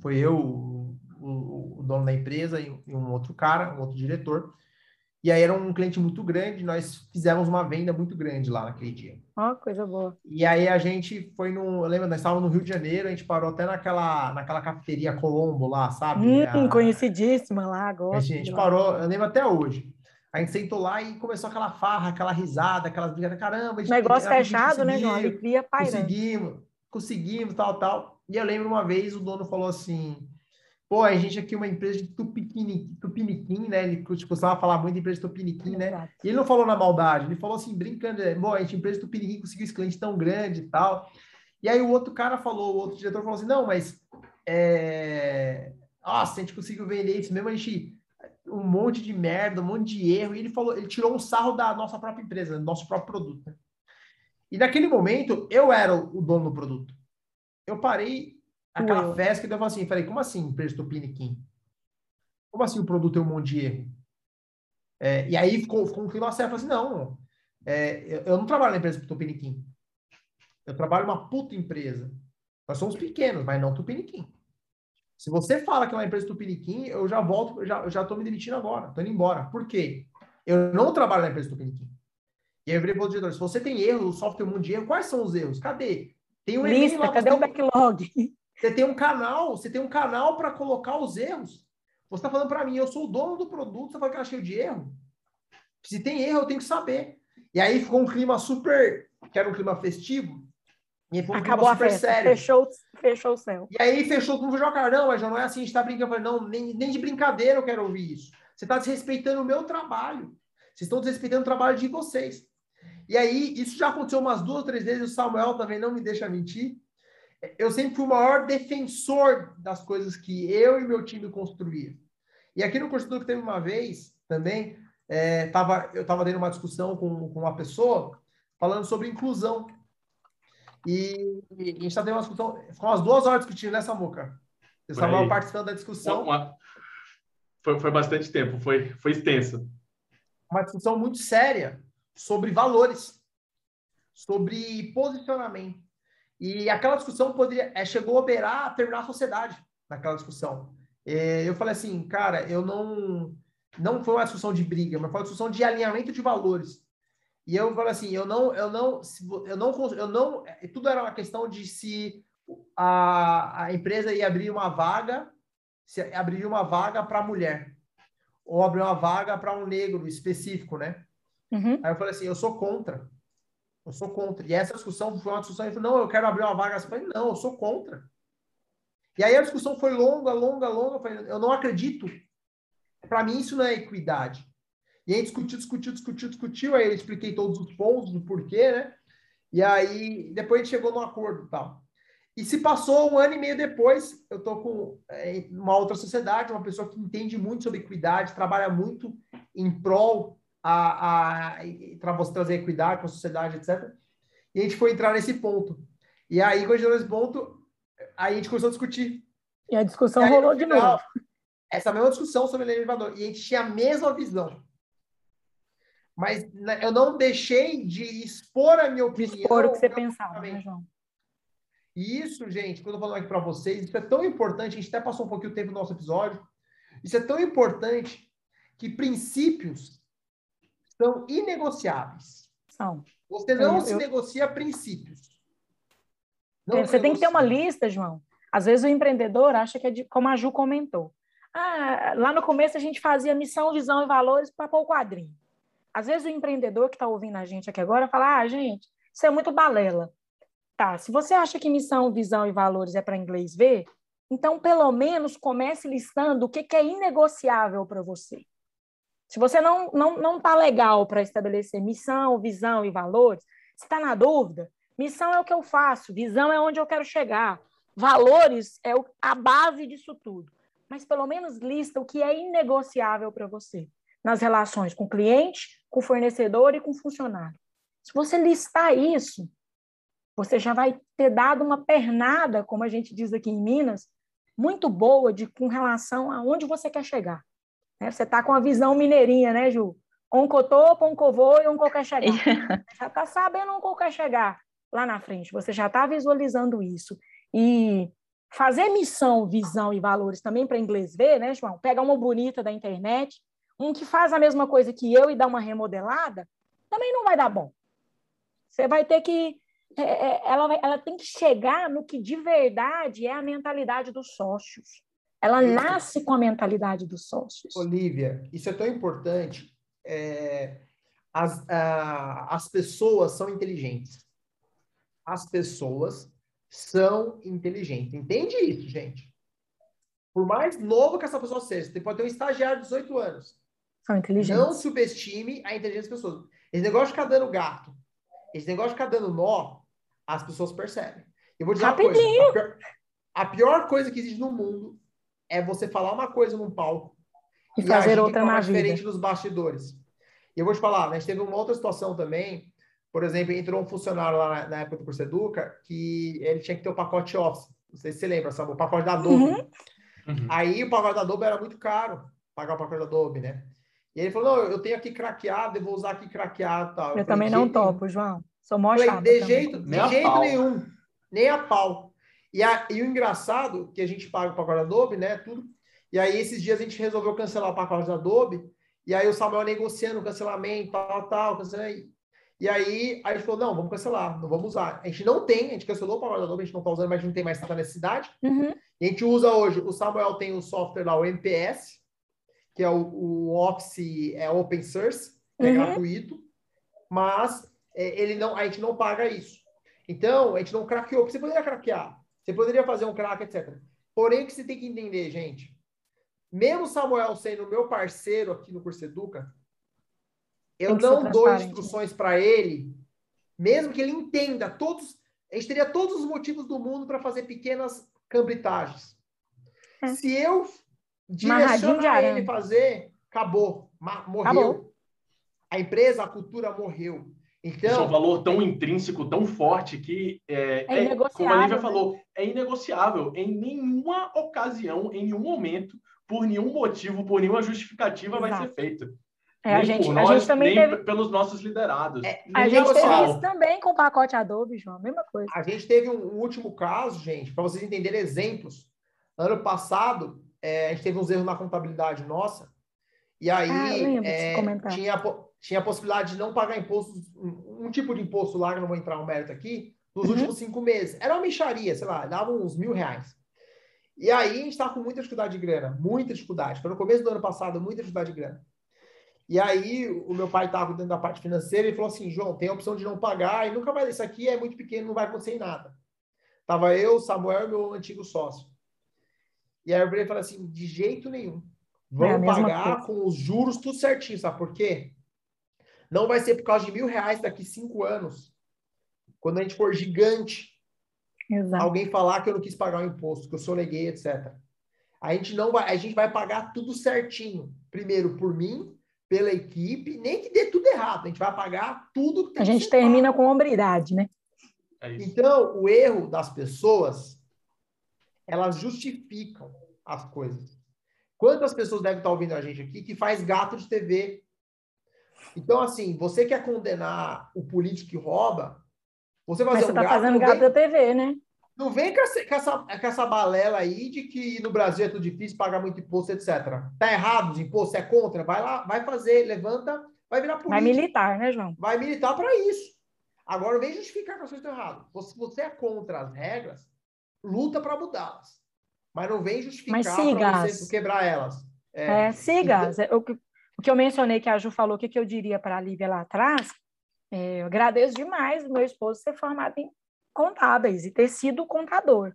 foi eu, o, o, o dono da empresa e, e, um outro cara, um outro diretor. E aí era um cliente muito grande, nós fizemos uma venda muito grande lá naquele dia. Ó, oh, coisa boa. E aí a gente foi no, eu lembro, nós estávamos no Rio de Janeiro, a gente parou até naquela, naquela cafeteria Colombo lá, sabe? Hum, a... conhecidíssima lá, agora. A gente parou, eu lembro até hoje. A gente sentou lá e começou aquela farra, aquela risada, aquelas brincadeiras, caramba. Gente, Negócio fechado, né, João? Alegria pairando. Conseguimos, conseguimos, tal, tal. E eu lembro uma vez o dono falou assim, Pô, a gente aqui é uma empresa de tupiniquim, tupiniquim né? Ele costumava falar muito de empresa de tupiniquim, né? Exato. E ele não falou na maldade, ele falou assim, brincando, bom, a gente empresa de tupiniquim conseguiu esse cliente tão grande e tal. E aí o outro cara falou, o outro diretor falou assim, não, mas é... Nossa, a gente conseguiu vender isso mesmo, a gente um monte de merda, um monte de erro. E ele falou, ele tirou um sarro da nossa própria empresa, do nosso próprio produto. Né? E naquele momento, eu era o dono do produto. Eu parei aquela festa que eu assim, falei, como assim empresa Tupiniquim? Como assim o produto tem um monte de erro? É, e aí ficou, ficou um clima sério, eu falei assim, não, é, eu não trabalho na empresa Tupiniquim. Eu trabalho numa puta empresa. Nós somos pequenos, mas não Tupiniquim. Se você fala que é uma empresa Tupiniquim, eu já volto, eu já, eu já tô me demitindo agora, tô indo embora. Por quê? Eu não trabalho na empresa Tupiniquim. E aí eu virei pro diretor, se você tem erro, o software um monte de erro, quais são os erros? Cadê? Tem um Lista, lá, cadê o backlog? Você tem um canal, você tem um canal para colocar os erros. Você está falando para mim, eu sou o dono do produto, você fala que era cheio de erro. Se tem erro, eu tenho que saber. E aí ficou um clima super, que era um clima festivo. E um Acabou a festa, sério. Fechou, fechou o céu. E aí fechou com o jogar, não, mas já não é assim, a gente está brincando. Eu falei, não, nem, nem de brincadeira eu quero ouvir isso. Você está desrespeitando o meu trabalho. Vocês estão desrespeitando o trabalho de vocês. E aí, isso já aconteceu umas duas ou três vezes, o Samuel também não me deixa mentir eu sempre fui o maior defensor das coisas que eu e meu time construíam. E aqui no curso que teve uma vez também, é, tava, eu estava tendo uma discussão com, com uma pessoa falando sobre inclusão. E, e a gente está tendo uma discussão, ficou umas duas horas discutindo nessa moca. Eu estava participando da discussão. Uma, foi, foi bastante tempo, foi, foi extensa. Uma discussão muito séria sobre valores, sobre posicionamento. E aquela discussão poderia, é, chegou a beirar a terminar a sociedade naquela discussão. É, eu falei assim, cara, eu não. Não foi uma discussão de briga, mas foi uma discussão de alinhamento de valores. E eu falei assim, eu não, eu não, eu não, eu não, é, tudo era uma questão de se a, a empresa ia abrir uma vaga, se abrir uma vaga para mulher ou abrir uma vaga para um negro específico, né? Uhum. Aí eu falei assim, eu sou contra. Eu sou contra. E essa discussão foi uma discussão, ele falou, não, eu quero abrir uma vaga. Eu falei, não, eu sou contra. E aí a discussão foi longa, longa, longa. Eu, falei, eu não acredito. Para mim, isso não é equidade. E aí discutiu, discutiu, discutiu, discutiu. Aí eu expliquei todos os pontos do porquê, né? E aí depois a gente chegou num acordo e tal. E se passou um ano e meio depois, eu tô com é, uma outra sociedade, uma pessoa que entende muito sobre equidade, trabalha muito em prol a, a, para você trazer equidade para a sociedade, etc. E a gente foi entrar nesse ponto. E aí, quando a gente entrou nesse ponto, aí a gente começou a discutir. E a discussão aí, rolou final, de novo. Essa mesma discussão sobre o elevador. E a gente tinha a mesma visão. Mas né, eu não deixei de expor a minha opinião. expor o que você pensava, né, João? E isso, gente, quando eu falo aqui para vocês, isso é tão importante, a gente até passou um pouquinho o tempo do nosso episódio, isso é tão importante que princípios são inegociáveis. São. Você não eu, se eu... negocia princípios. Não você tem que ter uma lista, João. Às vezes o empreendedor acha que é de, como a Ju comentou. Ah, lá no começo a gente fazia missão, visão e valores para pôr o quadrinho. Às vezes o empreendedor que está ouvindo a gente aqui agora fala: ah, gente, isso é muito balela. Tá, se você acha que missão, visão e valores é para inglês ver, então pelo menos comece listando o que, que é inegociável para você. Se você não não não está legal para estabelecer missão, visão e valores, se está na dúvida, missão é o que eu faço, visão é onde eu quero chegar, valores é a base disso tudo. Mas pelo menos lista o que é inegociável para você nas relações com cliente, com fornecedor e com funcionário. Se você listar isso, você já vai ter dado uma pernada, como a gente diz aqui em Minas, muito boa de com relação a onde você quer chegar. Né? Você está com a visão mineirinha, né, Ju? Oncotopo, oncovô e onco quer chegar. já está sabendo onde quer chegar lá na frente. Você já está visualizando isso. E fazer missão, visão e valores também para inglês ver, né, João? Pega uma bonita da internet, um que faz a mesma coisa que eu e dá uma remodelada, também não vai dar bom. Você vai ter que. É, é, ela, vai, ela tem que chegar no que de verdade é a mentalidade dos sócios. Ela nasce com a mentalidade dos sócios. Olivia, isso é tão importante. É, as, as pessoas são inteligentes. As pessoas são inteligentes. Entende isso, gente? Por mais novo que essa pessoa seja, você pode ter um estagiário de 18 anos. São inteligentes. Não subestime a inteligência das pessoas. Esse negócio de ficar dando gato, esse negócio de ficar dando nó, as pessoas percebem. Eu vou dizer Rapidinho. uma coisa. A pior, a pior coisa que existe no mundo é você falar uma coisa num palco e, e fazer outra na diferente vida. dos bastidores. E eu vou te falar, né, a gente teve uma outra situação também. Por exemplo, entrou um funcionário lá na, na época do Curseduca que ele tinha que ter o pacote Office. Não sei se você lembra, sabe? O pacote da Adobe. Uhum. Uhum. Aí o pacote da Adobe era muito caro, pagar o pacote da Adobe, né? E ele falou: não, eu tenho aqui craqueado, eu vou usar aqui craqueado tal. Eu, eu também não topo, nenhum. João. Sou mó falei, De jeito, de jeito nenhum. Nem a pau. E, a, e o engraçado, que a gente paga o pacote da Adobe, né? Tudo. E aí, esses dias, a gente resolveu cancelar o pacote da Adobe. E aí, o Samuel negociando o cancelamento, tal, tal, cancelamento. E aí, a gente falou, não, vamos cancelar, não vamos usar. A gente não tem, a gente cancelou o pacote da Adobe, a gente não está usando, mas a gente não tem mais tanta necessidade. Uhum. A gente usa hoje, o Samuel tem o software lá, o MPS, que é o, o Office é open source, é uhum. gratuito, mas é, ele não, a gente não paga isso. Então, a gente não craqueou, porque você poderia craquear, você poderia fazer um crack, etc. Porém, o que você tem que entender, gente, mesmo Samuel sendo meu parceiro aqui no Curso Educa, eu não dou instruções para ele, mesmo que ele entenda todos, a gente teria todos os motivos do mundo para fazer pequenas cambritagens. É. Se eu direcionar ele fazer, acabou, morreu. Acabou. A empresa, a cultura morreu. Então, Isso é um valor tão intrínseco, tão forte que é, é, é como a Lívia né? falou, é inegociável. Em nenhuma ocasião, em nenhum momento, por nenhum motivo, por nenhuma justificativa Exato. vai ser feito. É, a gente, nós, a gente também teve... pelos nossos liderados. É, a gente teve isso também com o pacote Adobe, João, mesma coisa. A gente teve um, um último caso, gente, para vocês entenderem exemplos. Ano passado, é, a gente teve uns erros na contabilidade nossa, e aí ah, é, tinha, tinha a possibilidade de não pagar impostos, um, um, tipo de imposto lá, que não vou entrar no mérito aqui, nos uhum. últimos cinco meses. Era uma micharia, sei lá, dava uns mil reais. E aí a gente estava com muita dificuldade de grana, muita dificuldade. Foi no começo do ano passado, muita dificuldade de grana. E aí o meu pai estava dentro da parte financeira e falou assim, João, tem a opção de não pagar e nunca mais, isso aqui é muito pequeno, não vai acontecer em nada. Tava eu, Samuel e meu antigo sócio. E aí eu falei assim, de jeito nenhum. Vamos é pagar coisa. com os juros tudo certinho, sabe por quê? Não vai ser por causa de mil reais daqui cinco anos. Quando a gente for gigante, Exato. alguém falar que eu não quis pagar o imposto, que eu soneguei, etc. A gente não vai, a gente vai pagar tudo certinho. Primeiro por mim, pela equipe, nem que dê tudo errado, a gente vai pagar tudo que tem A gente termina pago. com hombridade, né? É então, o erro das pessoas, elas justificam as coisas. Quantas pessoas devem estar ouvindo a gente aqui que faz gato de TV? Então, assim, você quer condenar o político que rouba, você vai fazer Mas você um tá fazendo gato da TV, né? Não vem com essa, com, essa, com essa balela aí de que no Brasil é tudo difícil pagar muito imposto, etc. Tá errado os impostos, é contra, vai lá, vai fazer, levanta, vai virar político. Vai militar, né, João? Vai militar para isso. Agora, vem justificar que as coisas estão erradas. Se você é contra as regras, luta para mudá-las. Mas não vem justificar para você quebrar elas. É, é siga. Então... O, o que eu mencionei que a Ju falou, o que, que eu diria para a Lívia lá atrás, é, eu agradeço demais o meu esposo ser formado em contábeis e ter sido contador,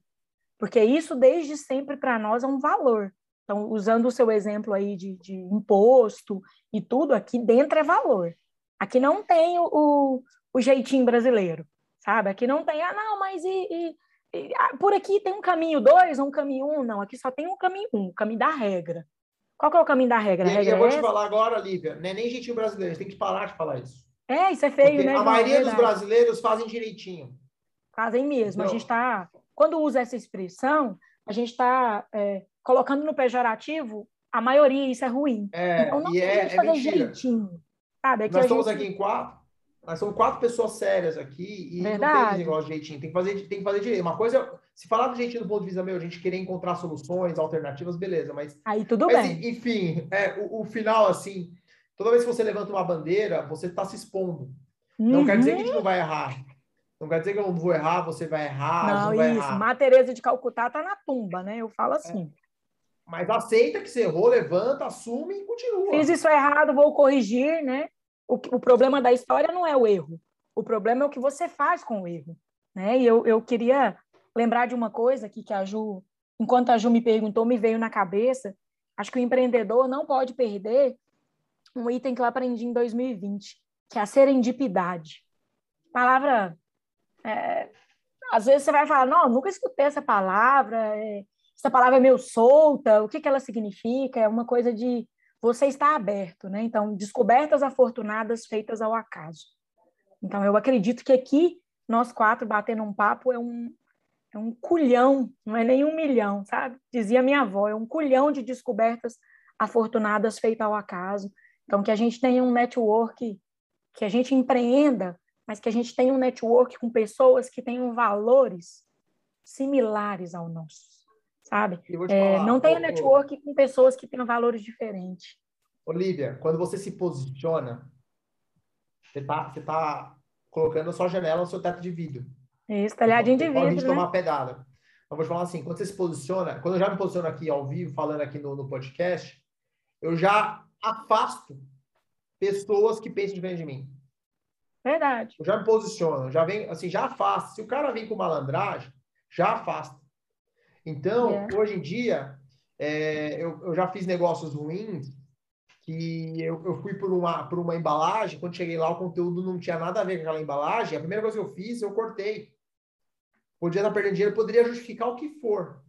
porque isso desde sempre para nós é um valor. Então, usando o seu exemplo aí de, de, imposto e tudo, aqui dentro é valor. Aqui não tem o, o, jeitinho brasileiro, sabe? Aqui não tem, ah, não, mas e, e, e ah, por aqui tem um caminho dois ou um caminho um? Não, aqui só tem um caminho um, o caminho da regra. Qual que é o caminho da regra? A regra eu vou é te falar agora, Lívia, não é nem jeitinho brasileiro, tem que parar de falar isso. É, isso é feio, Porque né? A maioria é dos brasileiros fazem direitinho. Fazem mesmo. Não. A gente está, quando usa essa expressão, a gente está é, colocando no pejorativo a maioria, isso é ruim. É, então não e é, é fazer mentira. jeitinho. Sabe? Nós estamos gente... aqui em quatro. Nós somos quatro pessoas sérias aqui e Verdade. não tem negócio de jeitinho. Tem que fazer, tem que fazer direito. Uma coisa, se falar do jeitinho do ponto de vista meu, a gente querer encontrar soluções, alternativas, beleza. Mas aí tudo mas, bem. Enfim, é, o, o, final assim, toda vez que você levanta uma bandeira, você está se expondo. Uhum. Não quer dizer que a gente uhum. não vai errar. Não quer dizer que eu não vou errar, você vai errar. Não, não vai isso. Errar. Má Teresa de Calcutá tá na tumba, né? Eu falo assim. É. Mas aceita que você errou, levanta, assume e continua. Fiz isso errado, vou corrigir, né? O, o problema da história não é o erro. O problema é o que você faz com o erro. Né? E eu, eu queria lembrar de uma coisa aqui que a Ju, enquanto a Ju me perguntou, me veio na cabeça. Acho que o empreendedor não pode perder um item que eu aprendi em 2020, que é a serendipidade. Palavra. É, às vezes você vai falar, não, nunca escutei essa palavra, é, essa palavra é meio solta, o que, que ela significa? É uma coisa de você estar aberto, né? Então, descobertas afortunadas feitas ao acaso. Então, eu acredito que aqui, nós quatro batendo um papo é um, é um culhão, não é nem um milhão, sabe? Dizia minha avó, é um culhão de descobertas afortunadas feitas ao acaso. Então, que a gente tenha um network, que a gente empreenda, mas que a gente tenha um network com pessoas que tenham valores similares ao nosso, sabe? É, não tenha network com pessoas que tenham valores diferentes. Olivia, quando você se posiciona, você tá, você tá colocando a sua janela no seu teto de vidro. Isso, talhadinho de vidro, Pode né? tomar pedada. Te falar assim, quando você se posiciona, quando eu já me posiciono aqui ao vivo, falando aqui no, no podcast, eu já afasto pessoas que pensam diferente de mim. Verdade. Eu já me posiciono, já vem, assim, já afasto. Se o cara vem com malandragem, já afasta. Então, é. hoje em dia, é, eu, eu já fiz negócios ruins que eu, eu fui por uma, por uma embalagem, quando cheguei lá o conteúdo não tinha nada a ver com aquela embalagem, a primeira coisa que eu fiz, eu cortei. Podia estar perdendo dinheiro, poderia justificar o que for,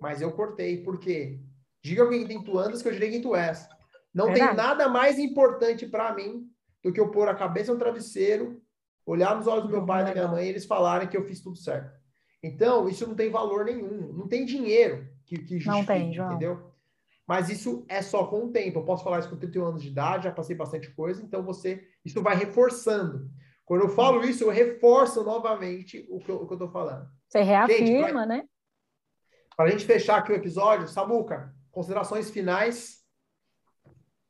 mas eu cortei, por quê? Diga alguém quem tu andas que eu direi quem tu és. Não é tem nada mais importante para mim do que eu pôr a cabeça no travesseiro, olhar nos olhos do meu pai e da minha mãe e eles falarem que eu fiz tudo certo. Então, isso não tem valor nenhum, não tem dinheiro que, que justifique, não tem, João. entendeu? Mas isso é só com o tempo. Eu posso falar isso com 31 anos de idade, já passei bastante coisa, então você, isso vai reforçando. Quando eu falo isso, eu reforço novamente o que eu, estou falando. Você reafirma, gente, pra, né? Para a gente fechar aqui o episódio, Samuca, considerações finais.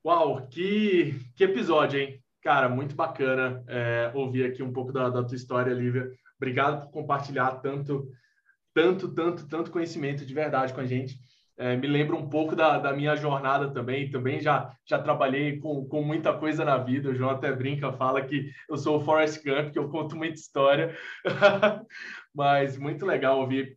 Uau, que, que episódio, hein? Cara, muito bacana é, ouvir aqui um pouco da, da tua história, Lívia. Obrigado por compartilhar tanto, tanto, tanto, tanto conhecimento de verdade com a gente. É, me lembra um pouco da, da, minha jornada também. Também já, já trabalhei com, com muita coisa na vida. O João até brinca, fala que eu sou o Forrest Gump, que eu conto muita história. Mas muito legal ouvir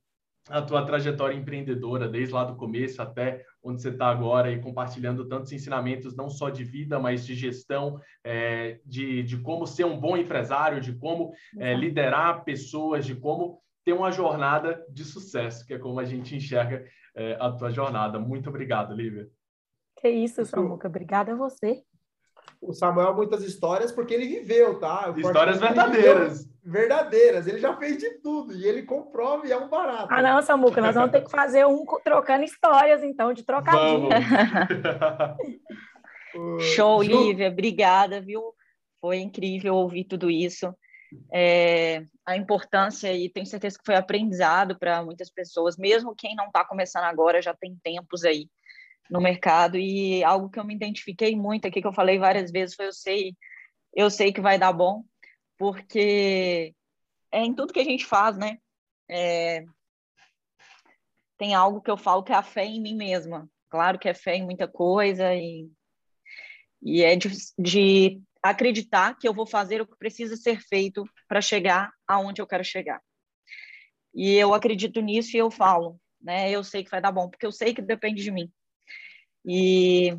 a tua trajetória empreendedora, desde lá do começo até onde você está agora, e compartilhando tantos ensinamentos, não só de vida, mas de gestão, é, de, de como ser um bom empresário, de como é, liderar pessoas, de como ter uma jornada de sucesso, que é como a gente enxerga é, a tua jornada. Muito obrigado, Lívia. Que isso, Samuca. Obrigada a você. O Samuel muitas histórias porque ele viveu, tá? histórias verdadeiras. Verdadeiras. Ele já fez de tudo e ele comprova e é um barato. Ah, não, Samuca, nós vamos ter que fazer um trocando histórias, então, de trocadilho. Show, Lívia. Obrigada, viu? Foi incrível ouvir tudo isso é, a importância e tenho certeza que foi aprendizado para muitas pessoas, mesmo quem não está começando agora já tem tempos aí no mercado e algo que eu me identifiquei muito aqui que eu falei várias vezes foi eu sei eu sei que vai dar bom porque é em tudo que a gente faz, né? É, tem algo que eu falo que é a fé em mim mesma. Claro que é fé em muita coisa e, e é de, de acreditar que eu vou fazer o que precisa ser feito para chegar aonde eu quero chegar. E eu acredito nisso e eu falo, né? Eu sei que vai dar bom, porque eu sei que depende de mim. E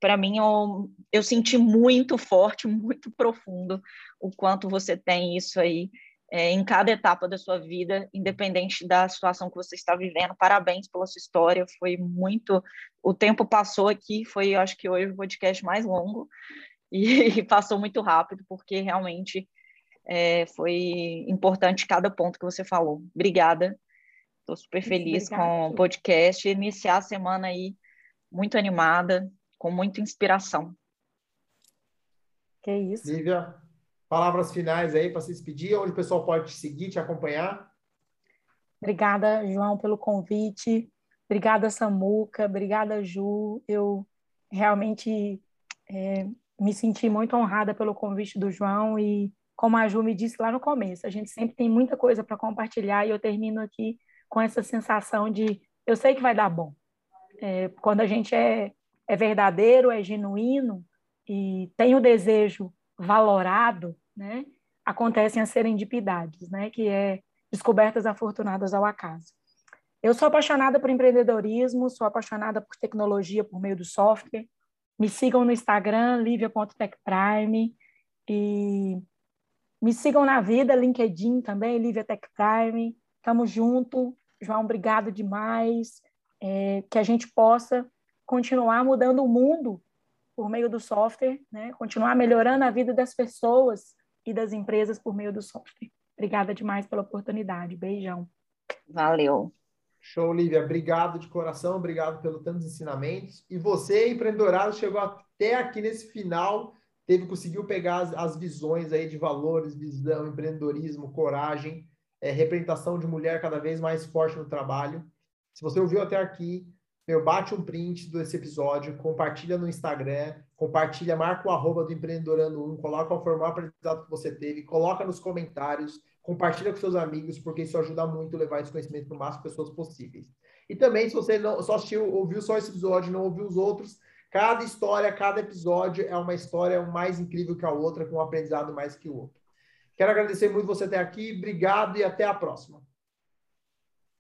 para mim eu, eu senti muito forte, muito profundo o quanto você tem isso aí é, em cada etapa da sua vida, independente da situação que você está vivendo. Parabéns pela sua história, foi muito. O tempo passou aqui, foi, acho que hoje o podcast mais longo e, passou muito rápido, porque realmente é, foi importante cada ponto que você falou. Obrigada. Estou super feliz Obrigada. com o podcast. Iniciar a semana aí muito animada, com muita inspiração. Que isso. Lívia, palavras finais aí para se despedir, onde o pessoal pode te seguir, te acompanhar. Obrigada, João, pelo convite. Obrigada, Samuca. Obrigada, Ju. Eu realmente é, me senti muito honrada pelo convite do João e, como a Ju me disse lá no começo, a gente sempre tem muita coisa para compartilhar e eu termino aqui com essa sensação de eu sei que vai dar bom. É, quando a gente é, é verdadeiro, é genuíno e tem o desejo valorado, né, acontecem as serendipidades, né, que é descobertas afortunadas ao acaso. Eu sou apaixonada por empreendedorismo, sou apaixonada por tecnologia por meio do software. Me sigam no Instagram, livia.techprime. E me sigam na vida, LinkedIn também, Livia Tech Prime. Tamo junto. João, obrigado demais. É, que a gente possa continuar mudando o mundo por meio do software, né? continuar melhorando a vida das pessoas e das empresas por meio do software. Obrigada demais pela oportunidade. Beijão. Valeu. Show, Lívia. Obrigado de coração, obrigado pelos tantos ensinamentos. E você, empreendedorado, chegou até aqui nesse final, teve conseguiu pegar as, as visões aí de valores, visão, empreendedorismo, coragem, é, representação de mulher cada vez mais forte no trabalho. Se você ouviu até aqui, meu, bate um print desse episódio, compartilha no Instagram, compartilha, marca o arroba do Empreendedorando 1, coloca o formal aprendizado que você teve, coloca nos comentários, compartilha com seus amigos, porque isso ajuda muito a levar esse conhecimento para o máximo de pessoas possíveis. E também, se você não só assistiu, ouviu só esse episódio, não ouviu os outros, cada história, cada episódio é uma história mais incrível que a outra, com um aprendizado mais que o outro. Quero agradecer muito você ter aqui, obrigado e até a próxima.